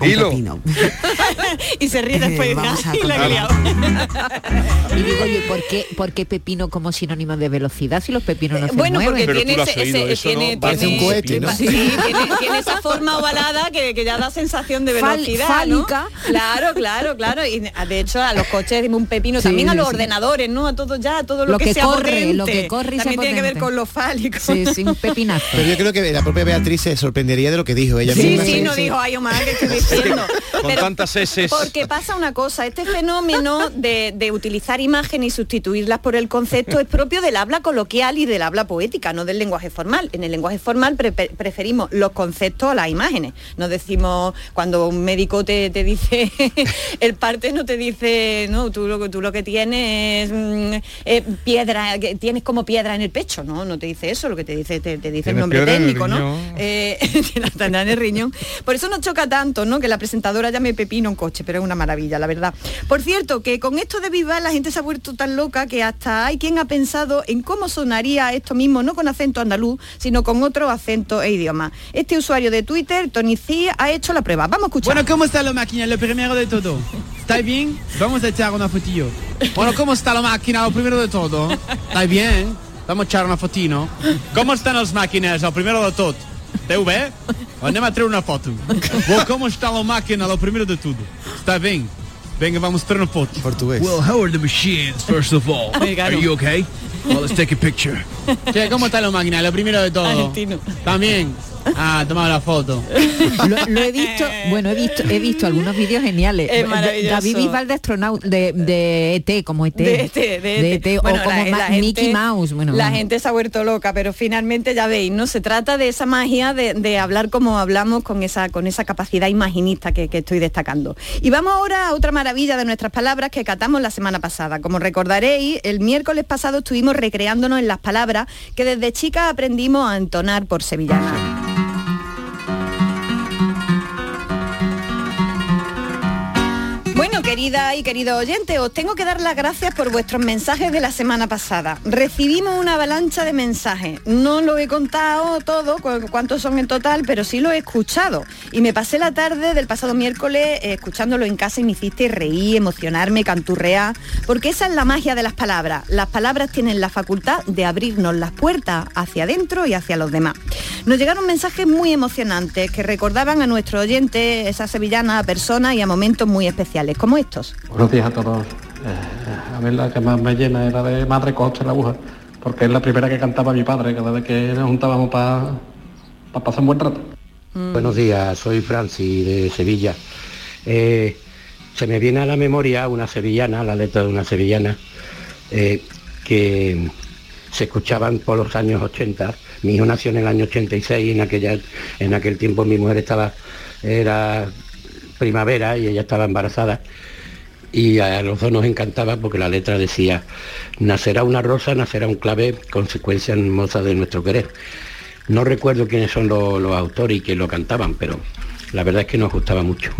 [SPEAKER 40] un
[SPEAKER 2] Dilo.
[SPEAKER 40] pepino.
[SPEAKER 38] y se ríe después
[SPEAKER 40] Eh,
[SPEAKER 38] de
[SPEAKER 40] vamos a
[SPEAKER 38] "Ay, la he
[SPEAKER 40] continuar.
[SPEAKER 38] liado".
[SPEAKER 3] Y digo, oye, ¿por qué, por qué pepino como sinónimo de velocidad si los pepinos no se
[SPEAKER 38] Bueno,
[SPEAKER 3] mueven?
[SPEAKER 38] porque tiene ese, ese- tiene,
[SPEAKER 4] Parece un
[SPEAKER 38] tiene-
[SPEAKER 4] cohete, ¿no?
[SPEAKER 38] Sí, tiene, tiene esa forma ovalada que, que ya da sensación de
[SPEAKER 3] Fal-
[SPEAKER 38] velocidad,
[SPEAKER 3] fálica.
[SPEAKER 38] ¿no? Claro, claro, claro. Y de hecho a los coches un pepino,
[SPEAKER 3] Sí,
[SPEAKER 38] también a los
[SPEAKER 3] sí.
[SPEAKER 38] ordenadores, ¿no? A todo ya, a todo lo,
[SPEAKER 3] Lo que
[SPEAKER 38] sea
[SPEAKER 3] corre,
[SPEAKER 38] potente.
[SPEAKER 3] lo que corre y
[SPEAKER 38] También tiene que ver con lo fálico.
[SPEAKER 3] Sí, sí, un pepinazo.
[SPEAKER 4] Pero yo creo que la propia Beatriz se sorprendería de lo que dijo ella
[SPEAKER 38] Sí,
[SPEAKER 4] misma.
[SPEAKER 38] sí, no dijo, ay, Omar, que estoy diciendo.
[SPEAKER 2] Con tantas S.
[SPEAKER 38] Porque pasa una cosa, este fenómeno de, de utilizar imágenes y sustituirlas por el concepto es propio del habla coloquial y del habla poética, no del lenguaje formal. En el lenguaje formal pre- pre- preferimos los conceptos a las imágenes. No decimos, cuando un médico te, te dice el parte, no te dice, no, tú lo, que- tú lo que tienes es mm, eh, piedra, que tienes como piedra en el pecho, no, no te dice eso, lo que te dice, te, te dice el nombre
[SPEAKER 2] el
[SPEAKER 38] técnico, ¿no? Eh, en el riñón. Por eso nos choca tanto, ¿no? Que la presentadora llame pepino un coche, pero es una maravilla, la verdad. Por cierto, que con esto de Viva la gente se ha vuelto tan loca que hasta hay quien ha pensado en cómo sonaría esto mismo, no con acento andaluz, sino con otro acento e idioma. Este usuario de Twitter, Tony C, ha hecho la prueba. Vamos a escuchar.
[SPEAKER 41] Bueno, ¿cómo está la máquina? Lo primero de todo. ¿Está bien? Vamos a echar una fotillo. Bueno, ¿cómo está la máquina? Lo primero de todo. ¿Está bien? Vamos a echar una fotino. ¿Cómo están las máquinas? Lo primero de todo. TV? Anem a traer una foto. Well, ¿Cómo está la máquina? Lo primero de todo. ¿Está bien? Venga, vamos a traer una foto.
[SPEAKER 4] Portugués.
[SPEAKER 41] Well, how are the machines, first of all? Are you okay? Well, let's take a picture. Che, ¿cómo está la máquina? Lo primero de todo.
[SPEAKER 38] Argentino.
[SPEAKER 41] También. Ah, toma la foto.
[SPEAKER 3] Lo, lo he visto, bueno, he visto, he visto algunos vídeos geniales.
[SPEAKER 38] Es
[SPEAKER 3] De-
[SPEAKER 38] maravilloso.
[SPEAKER 3] David Bisbal de astronauta, de, de ET, como ET.
[SPEAKER 38] de este, de este.
[SPEAKER 3] ET,
[SPEAKER 38] Bueno,
[SPEAKER 3] o como
[SPEAKER 38] la-
[SPEAKER 3] Ma-
[SPEAKER 38] la gente-
[SPEAKER 3] Mickey Mouse. Bueno,
[SPEAKER 38] la
[SPEAKER 3] bueno.
[SPEAKER 38] gente se ha vuelto loca, pero finalmente ya veis, ¿no? Se trata de esa magia de, de hablar como hablamos con esa, con esa capacidad imaginista que, que estoy destacando. Y vamos ahora a otra maravilla de nuestras palabras que catamos la semana pasada. Como recordaréis, el miércoles pasado estuvimos recreándonos en las palabras que desde chicas aprendimos a entonar por sevillana. Querida y querido oyente, os tengo que dar las gracias por vuestros mensajes de la semana pasada. Recibimos una avalancha de mensajes. No lo he contado todo, cu- cuántos son en total, pero sí lo he escuchado. Y me pasé la tarde del pasado miércoles eh, escuchándolo en casa y me hiciste reír, emocionarme, canturrear, porque esa es la magia de las palabras. Las palabras tienen la facultad de abrirnos las puertas hacia adentro y hacia los demás. Nos llegaron mensajes muy emocionantes que recordaban a nuestro oyente, esa sevillana, a personas y a momentos muy especiales, como
[SPEAKER 42] Buenos días a todos. Eh, a ver, la que más me llena era de Madre Costa la aguja, porque es la primera que cantaba mi padre cada vez que nos juntábamos para pasar un buen rato.
[SPEAKER 43] Buenos días, soy Francis de Sevilla. Eh, se me viene a la memoria una sevillana, la letra de una sevillana, eh, que se escuchaban por los años 80. Mi hijo nació en el año 86 y en, aquella, en aquel tiempo mi mujer estaba, era primavera y ella estaba embarazada. Y a los dos nos encantaba porque la letra decía, nacerá una rosa, nacerá un clave, consecuencia hermosa de nuestro querer. No recuerdo quiénes son los, los autores y quién lo cantaban, pero la verdad es que nos gustaba mucho.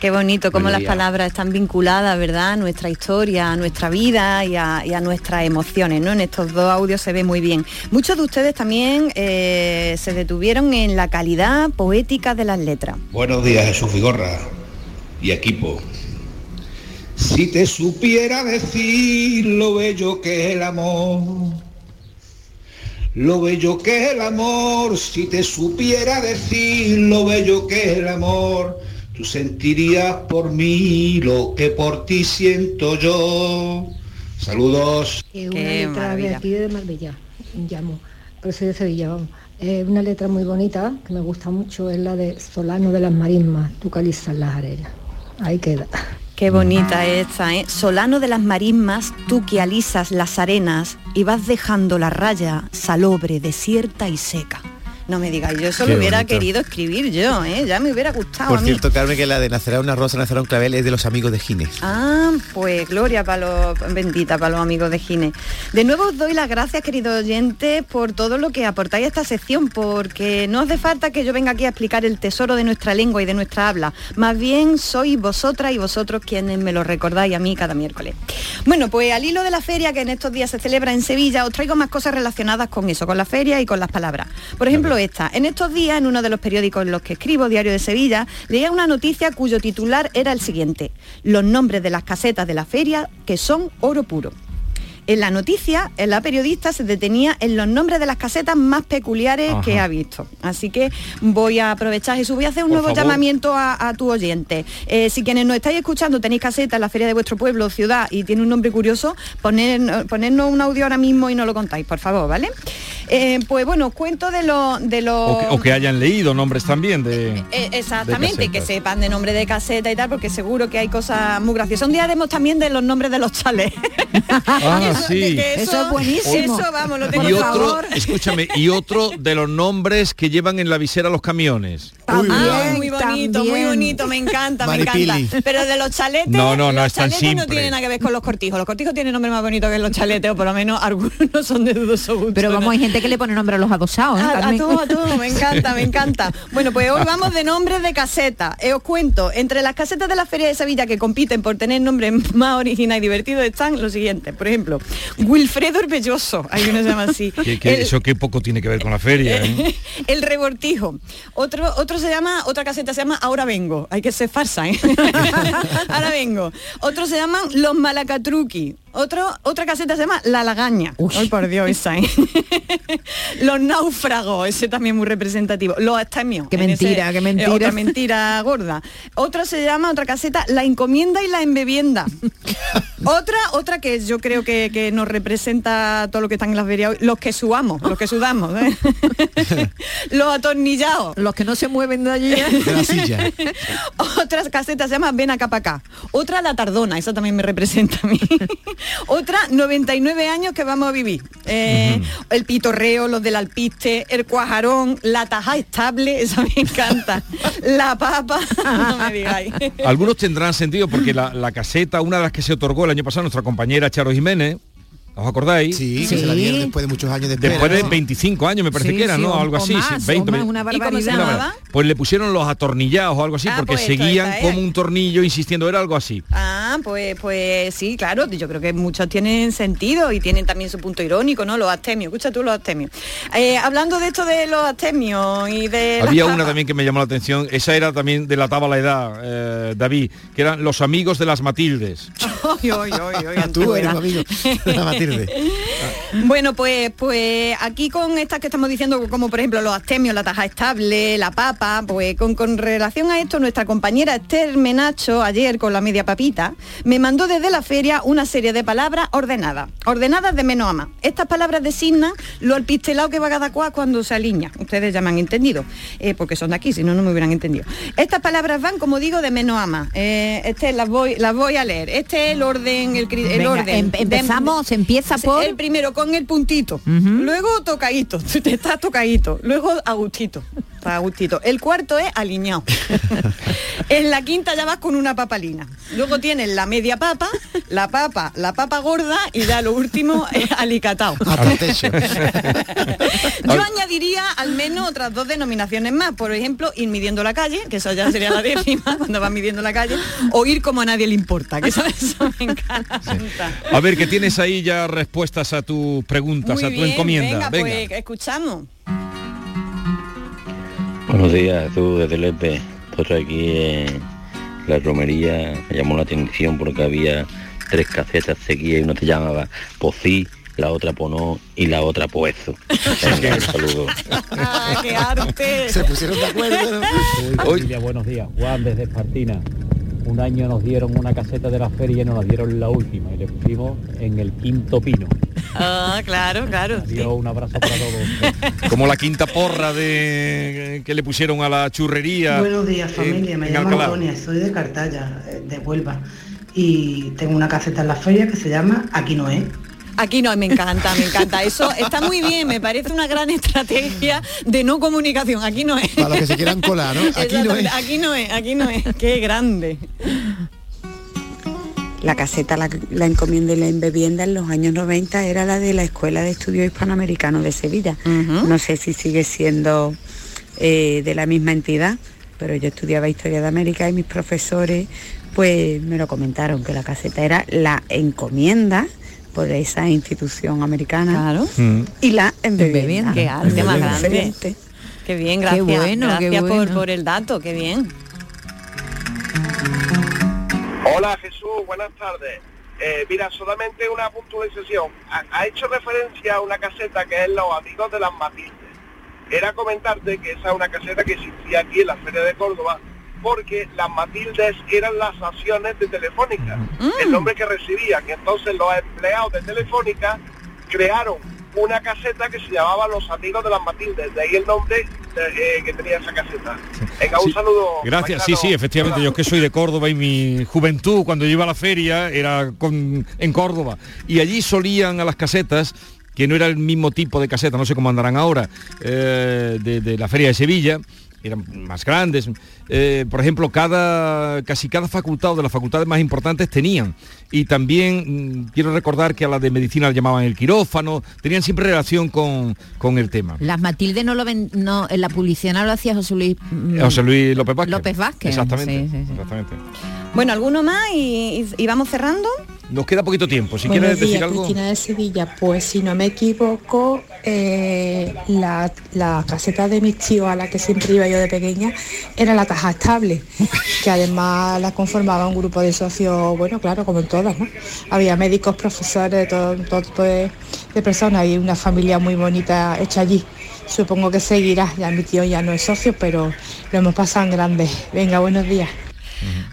[SPEAKER 38] Qué bonito cómo las palabras están vinculadas, ¿verdad? A nuestra historia, a nuestra vida y a, y a nuestras emociones, ¿no? En estos dos audios se ve muy bien. Muchos de ustedes también eh, se detuvieron en la calidad poética de las letras.
[SPEAKER 44] Buenos días, Jesús Vigorra. y equipo. Si te supiera decir lo bello que es el amor, lo bello que es el amor, si te supiera decir lo bello que es el amor, tú sentirías por mí lo que por ti siento yo. Saludos.
[SPEAKER 45] Es una letra de aquí de Marbella, llamo, pero soy de Sevilla, vamos. Es una letra muy bonita, que me gusta mucho, es la de Solano de las Marismas, tú calizas las arenas. Ahí queda.
[SPEAKER 38] Qué bonita esta, ¿eh? Solano de las marismas, tú que alisas las arenas y vas dejando la raya salobre, desierta y seca. No me digáis, yo eso
[SPEAKER 4] Qué
[SPEAKER 38] lo hubiera
[SPEAKER 4] bonito.
[SPEAKER 38] querido escribir yo, ¿eh? Ya me hubiera gustado
[SPEAKER 4] Por
[SPEAKER 38] a mí.
[SPEAKER 4] cierto, Carmen, que la de nacerá una rosa, nacerá un clavel es de los amigos de Gines.
[SPEAKER 38] Ah, pues gloria para los bendita para los amigos de Gine. De nuevo os doy las gracias, queridos oyentes, por todo lo que aportáis a esta sección, porque no hace falta que yo venga aquí a explicar el tesoro de nuestra lengua y de nuestra habla. Más bien sois vosotras y vosotros quienes me lo recordáis a mí cada miércoles. Bueno, pues al hilo de la feria que en estos días se celebra en Sevilla, os traigo más cosas relacionadas con eso, con la feria y con las palabras. Por ejemplo, En estos días, en uno de los periódicos en los que escribo, Diario de Sevilla, leía una noticia cuyo titular era el siguiente. Los nombres de las casetas de la feria que son oro puro. En la noticia, en la periodista se detenía en los nombres de las casetas más peculiares
[SPEAKER 46] Ajá.
[SPEAKER 38] que ha visto. Así que voy a aprovechar, Jesús, voy a hacer un
[SPEAKER 46] Por
[SPEAKER 38] nuevo
[SPEAKER 46] favor.
[SPEAKER 38] llamamiento a, a tu oyente. Eh, si quienes nos estáis escuchando tenéis caseta en la feria de vuestro pueblo o ciudad y tiene un nombre curioso, poner, ponernos un audio ahora mismo y no lo contáis, por favor, ¿vale? Eh, pues bueno, os cuento de los... De los
[SPEAKER 2] O que, o que hayan leído nombres también de...
[SPEAKER 38] eh, exactamente,
[SPEAKER 2] de
[SPEAKER 38] que sepan de nombre de caseta y tal, porque seguro que hay cosas muy graciosas. Un día haremos también de los nombres de los chalés.
[SPEAKER 2] Ah, sí.
[SPEAKER 38] que eso, es buenísimo. Eso, vamos, lo tengo
[SPEAKER 2] y
[SPEAKER 38] por
[SPEAKER 2] otro,
[SPEAKER 38] favor.
[SPEAKER 2] escúchame, y otro de los nombres que llevan en la visera los camiones.
[SPEAKER 38] Ah, muy bonito, muy bonito, me encanta, me encanta. Pero de los chaletes,
[SPEAKER 2] No, no, no
[SPEAKER 38] los
[SPEAKER 2] es tan
[SPEAKER 38] chaletes no tienen nada que ver con los cortijos. Los cortijos tienen nombre más bonito que los chaletes, o por lo menos algunos son de dudoso gusto.
[SPEAKER 3] Pero vamos, hay gente que le pone nombre a los adosados, ¿eh?
[SPEAKER 38] A, todo, a todo, me encanta, me encanta. Bueno, pues hoy vamos de nombres de caseta. Eh, os cuento, entre las casetas de la Feria de Sevilla que compiten por tener nombres más originales y divertidos están los siguientes. Por ejemplo, Wilfredo el Belloso, hay uno se llama así.
[SPEAKER 2] Que
[SPEAKER 38] El-
[SPEAKER 2] Eso que poco tiene que ver con la feria. ¿eh?
[SPEAKER 38] el rebortijo. Otro, otro se llama, otra caseta se llama Ahora vengo. Hay que ser farsa, ¿eh? Ahora vengo. Otro se llaman Los Malacatruqui. Otro, otra caseta se llama La Lagaña. Ay, por Dios, esa, ¿eh? Los náufragos, ese también muy representativo. Los astemios.
[SPEAKER 3] Qué
[SPEAKER 38] en ese-
[SPEAKER 3] mentira, qué
[SPEAKER 38] eh,
[SPEAKER 3] mentira.
[SPEAKER 38] Otra mentira gorda. Otra se llama, otra caseta, La Encomienda y la Embebienda. otra, otra que yo creo que, que nos representa todo lo que están en las hoy, los que subamos, los que sudamos. ¿eh? los atornillados.
[SPEAKER 3] Los que no se mueven allí.
[SPEAKER 4] De la silla.
[SPEAKER 38] Otras casetas se llama Ven acá pa' acá. Otra la tardona, esa también me representa a mí. Otra 99 años que vamos a vivir. Eh, El pitorreo, los del alpiste, el cuajarón, la taja estable, esa me encanta. La papa, no me digáis.
[SPEAKER 2] Algunos tendrán sentido porque la, la caseta, una de las que se otorgó el año pasado, nuestra compañera Charo Jiménez, ¿os acordáis?
[SPEAKER 4] Sí, que se la dieron después de muchos años de espera,
[SPEAKER 2] Después de
[SPEAKER 4] ¿no?
[SPEAKER 2] 25 años me parece
[SPEAKER 38] Sí,
[SPEAKER 2] que era,
[SPEAKER 38] sí,
[SPEAKER 2] ¿no?
[SPEAKER 38] o-
[SPEAKER 2] Algo
[SPEAKER 38] o
[SPEAKER 2] así,
[SPEAKER 38] más,
[SPEAKER 2] sí, 20,
[SPEAKER 38] o más,
[SPEAKER 2] 20.
[SPEAKER 38] una ¿Y cómo se
[SPEAKER 2] Una
[SPEAKER 38] llamaba?
[SPEAKER 2] barbaridad. Pues le pusieron los atornillados o algo así,
[SPEAKER 38] Ah,
[SPEAKER 2] porque
[SPEAKER 38] pues esta
[SPEAKER 2] seguían como un tornillo insistiendo, era algo así.
[SPEAKER 38] Ah, pues, pues sí, claro, yo creo que muchos tienen sentido y tienen también su punto irónico, ¿no? Los astemios, escucha tú los astemios. Eh, hablando de esto de los astemios y de...
[SPEAKER 2] Había una también que me llamó la atención, esa era también delataba la edad, eh, David, que eran los amigos de las Matildes.
[SPEAKER 38] Ay, ay, ay, ay,
[SPEAKER 4] Tú eres
[SPEAKER 38] antigüedad.
[SPEAKER 4] un amigo de la Matilde.
[SPEAKER 38] るね Bueno, pues, pues aquí con estas que estamos diciendo, como por ejemplo los astemios, la taja estable, la papa, pues con, con relación a esto, nuestra compañera Esther Menacho, ayer con la media papita, me mandó desde la feria una serie de palabras ordenadas, ordenadas de menos a más. Estas palabras designan lo alpistelado que va cada cual cuando se alinea. Ustedes ya me han entendido, eh, porque son de aquí, si no, no me hubieran entendido. Estas palabras van, como digo, de menos a más. Eh, este las voy, las voy a leer. Este es el orden, el, el
[SPEAKER 3] Venga,
[SPEAKER 38] orden.
[SPEAKER 3] em- empezamos, empieza por...
[SPEAKER 38] El primero con el puntito, luego tocadito, te estás tocadito, luego agustito, está agustito. El cuarto es alineado. en la quinta ya vas con una papalina. Luego tienes la media papa, la papa, la papa gorda y ya lo último es alicatado. Yo añadiría al menos otras dos denominaciones más. Por ejemplo, ir midiendo la calle, que eso ya sería la décima, cuando vas midiendo la calle, o ir como a nadie le importa, que eso, eso me encanta.
[SPEAKER 2] A ver, que tienes ahí ya respuestas a tus preguntas,
[SPEAKER 38] Muy
[SPEAKER 2] a tu
[SPEAKER 38] bien,
[SPEAKER 2] encomienda.
[SPEAKER 38] Venga, pues escuchamos.
[SPEAKER 47] Buenos días, tú desde Lepe. Pues aquí en
[SPEAKER 46] la romería me llamó la atención porque había tres casetas seguidas y uno te llamaba Pocí, la otra Ponó y la otra Poezo. Venga, un saludo.
[SPEAKER 38] Ah, ¡Qué arte!
[SPEAKER 4] Se pusieron de acuerdo.
[SPEAKER 47] Familia, buenos días. Juan desde Espartina. Un año nos dieron una caseta de la feria y nos la dieron la última y le pusimos en el quinto pino.
[SPEAKER 38] Ah, claro, claro.
[SPEAKER 47] Adiós, un abrazo para todos.
[SPEAKER 2] Como la quinta porra de que le pusieron a la churrería.
[SPEAKER 48] Buenos días
[SPEAKER 2] eh,
[SPEAKER 48] familia, me
[SPEAKER 2] en
[SPEAKER 48] llamo
[SPEAKER 2] Alcalá.
[SPEAKER 48] Antonia, soy de Cartaya, eh, de Huelva. Y tengo una caseta en la feria que se llama Aquí no es.
[SPEAKER 38] Aquí no, me encanta, me encanta. Eso está muy bien, me parece una gran estrategia de no comunicación. Aquí no es.
[SPEAKER 4] Para los que se quieran colar, ¿no? Aquí no es.
[SPEAKER 38] Aquí no es, aquí no es. Qué grande.
[SPEAKER 49] La caseta, la, la encomienda y la embebienda en los años 90 era la de la Escuela de Estudios Hispanoamericanos de Sevilla. No sé si sigue siendo eh, de la misma entidad, pero yo estudiaba Historia de América y mis profesores pues me lo comentaron, que la caseta era la encomienda por esa institución americana y la embebienda.
[SPEAKER 38] Qué arte más grande.
[SPEAKER 49] Diferente.
[SPEAKER 38] Qué bien, gracias.
[SPEAKER 49] Qué bueno, qué
[SPEAKER 38] gracias por el dato, qué bien.
[SPEAKER 50] Hola Jesús, buenas tardes. Eh, mira, solamente una puntualización. Ha, ha hecho referencia a una caseta que es Los Amigos de las Matildes. Era comentarte que esa es una caseta que existía aquí en la Feria de Córdoba porque las Matildes eran las acciones de Telefónica, el nombre que recibían. Entonces los empleados de Telefónica crearon una caseta que se llamaba Los Amigos de las Matildes. De ahí el nombre de- eh, que tenía esa caseta. Venga, un saludo.
[SPEAKER 2] Gracias, sí, sí, efectivamente. Yo que soy de Córdoba y mi juventud, cuando yo iba a la feria, era con- en Córdoba. Y allí solían a las casetas, que no era el mismo tipo de caseta, no sé cómo andarán ahora, eh, de, de la feria de Sevilla, eran más grandes. Eh, por ejemplo, cada, casi cada facultad o de las facultades más importantes tenían. Y también mm, quiero recordar que a la de medicina la llamaban el quirófano, tenían siempre relación con, con el tema.
[SPEAKER 3] Las Matilde no lo ven, no, en la publicidad no lo hacía José Luis mm,
[SPEAKER 2] José Luis López Vázquez.
[SPEAKER 3] López Vázquez.
[SPEAKER 2] Exactamente.
[SPEAKER 3] Sí, sí, sí.
[SPEAKER 2] exactamente.
[SPEAKER 38] Bueno, ¿alguno más? Y, y- y vamos cerrando.
[SPEAKER 2] Nos queda poquito tiempo. Si
[SPEAKER 51] Buenos
[SPEAKER 2] quieres decir
[SPEAKER 51] días,
[SPEAKER 2] algo.
[SPEAKER 51] Cristina de Sevilla. Pues si no me equivoco, eh, la, la caseta de mis tíos a la que siempre iba yo de pequeña era la caja estable, que además la conformaba un grupo de socios, bueno, claro, como en todas, ¿no? Había médicos, profesores, todo, todo tipo de, de personas y una familia muy bonita hecha allí. Supongo que seguirá, ya mi tío ya no es socio, pero lo hemos pasado en grande. Venga, buenos días.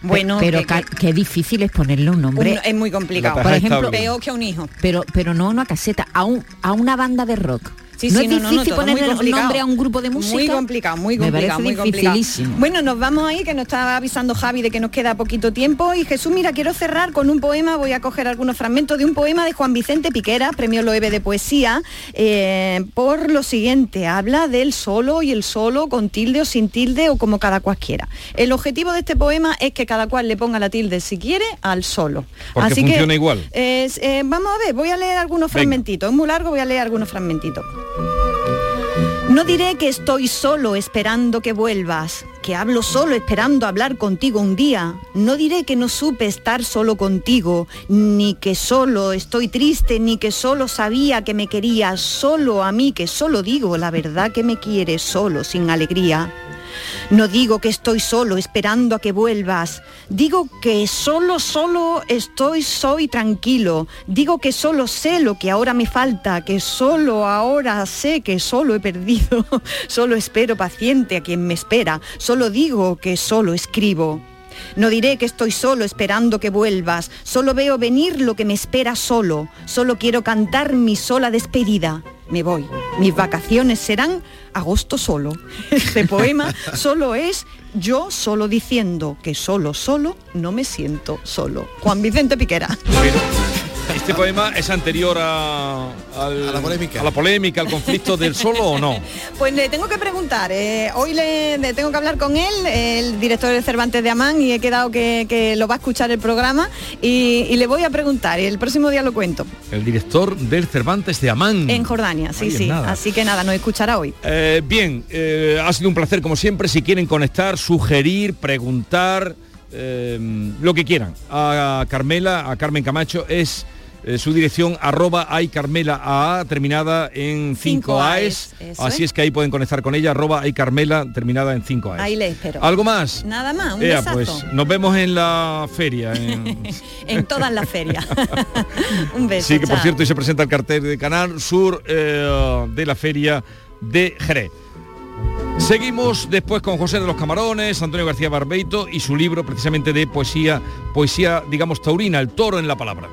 [SPEAKER 38] Bueno,
[SPEAKER 3] pero
[SPEAKER 38] que-
[SPEAKER 3] ca- qué difícil es ponerle un nombre.
[SPEAKER 38] Un- es muy complicado.
[SPEAKER 3] Por ejemplo,
[SPEAKER 38] peor que un hijo.
[SPEAKER 3] pero pero no a una caseta, a un a una banda de rock.
[SPEAKER 38] Sí,
[SPEAKER 3] no
[SPEAKER 38] sí,
[SPEAKER 3] es
[SPEAKER 38] no, no, no,
[SPEAKER 3] difícil ponerle un
[SPEAKER 38] complicado.
[SPEAKER 3] nombre a un grupo de música.
[SPEAKER 38] Muy complicado, muy complicado, muy complicado. Bueno, nos vamos ahí, que nos está avisando Javi de que nos queda poquito tiempo. Y Jesús, mira, quiero cerrar con un poema, voy a coger algunos fragmentos de un poema de Juan Vicente Piquera, premio Loewe de Poesía, eh, por lo siguiente, habla del solo y el solo, con tilde o sin tilde o como cada cualquiera. El objetivo de este poema es que cada cual le ponga la tilde, si quiere, al solo.
[SPEAKER 2] Porque
[SPEAKER 38] Así
[SPEAKER 2] funciona
[SPEAKER 38] que,
[SPEAKER 2] igual.
[SPEAKER 38] es, eh, vamos a ver, voy a leer algunos
[SPEAKER 2] Venga.
[SPEAKER 38] fragmentitos. Es muy largo, voy a leer algunos fragmentitos. No diré que estoy solo esperando que vuelvas, que hablo solo esperando hablar contigo un día. No diré que no supe estar solo contigo, ni que solo estoy triste, ni que solo sabía que me querías, solo a mí que solo digo la verdad que me quieres solo, sin alegría. No digo que estoy solo esperando a que vuelvas. Digo que solo, solo estoy, soy tranquilo. Digo que solo sé lo que ahora me falta, que solo ahora sé que solo he perdido. Solo espero paciente a quien me espera. Solo digo que solo escribo. No diré que estoy solo esperando que vuelvas, solo veo venir lo que me espera solo, solo quiero cantar mi sola despedida. Me voy, mis vacaciones serán agosto solo. Este poema solo es yo solo diciendo que solo, solo no me siento solo. Juan Vicente Piquera.
[SPEAKER 2] ¿Este poema es anterior a, al- a la polémica, al conflicto del solo o no?
[SPEAKER 38] Pues le tengo que preguntar, eh, hoy le, le tengo que hablar con él, el director de Cervantes de Amán, y he quedado que, que lo va a escuchar el programa, y, y le voy a preguntar, y el próximo día lo cuento,
[SPEAKER 2] El director del Cervantes de Amán.
[SPEAKER 38] en Jordania, sí, sí,
[SPEAKER 2] nada.
[SPEAKER 38] así que nada, nos escuchará hoy.
[SPEAKER 2] Eh, bien, eh, ha sido un placer como siempre. Si quieren conectar, sugerir, preguntar, eh, lo que quieran a Carmela, a Carmen Camacho, es eh, su dirección arroba hay Carmela A terminada en 5
[SPEAKER 38] Cinco
[SPEAKER 2] AES. Así
[SPEAKER 38] es.
[SPEAKER 2] es que ahí pueden conectar con ella, arroba hay Carmela terminada en 5 AES.
[SPEAKER 38] Ahí le espero.
[SPEAKER 2] ¿Algo más?
[SPEAKER 38] Nada más, un
[SPEAKER 2] Ea, pues nos vemos en la feria. en-
[SPEAKER 38] En todas las ferias. un beso.
[SPEAKER 2] sí, que por
[SPEAKER 38] chao.
[SPEAKER 2] cierto hoy se presenta el cartel de Canal Sur eh, de la feria de Jerez. Seguimos después con José de los Camarones, Antonio García Barbeito y su libro precisamente de poesía, poesía, digamos, taurina, el toro en la palabra.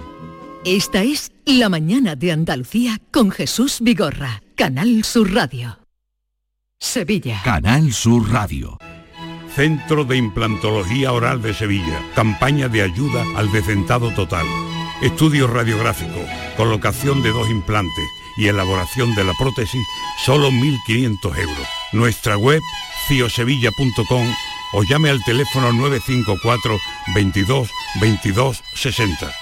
[SPEAKER 9] Esta es La mañana de Andalucía con Jesús Vigorra, Canal Sur Radio. Sevilla.
[SPEAKER 16] Canal Sur Radio.
[SPEAKER 15] Centro de Implantología Oral de Sevilla. Campaña de ayuda al decentado total. Estudio radiográfico, colocación de dos implantes y elaboración de la prótesis, solo 1.500 euros. Nuestra web, ciosevilla.com o llame al teléfono 954 22 22 60.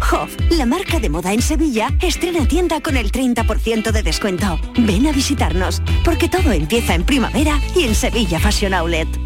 [SPEAKER 52] Hof, la marca de moda en Sevilla, estrena tienda con el 30% de descuento. Ven a visitarnos, porque todo empieza en primavera y en Sevilla Fashion Outlet.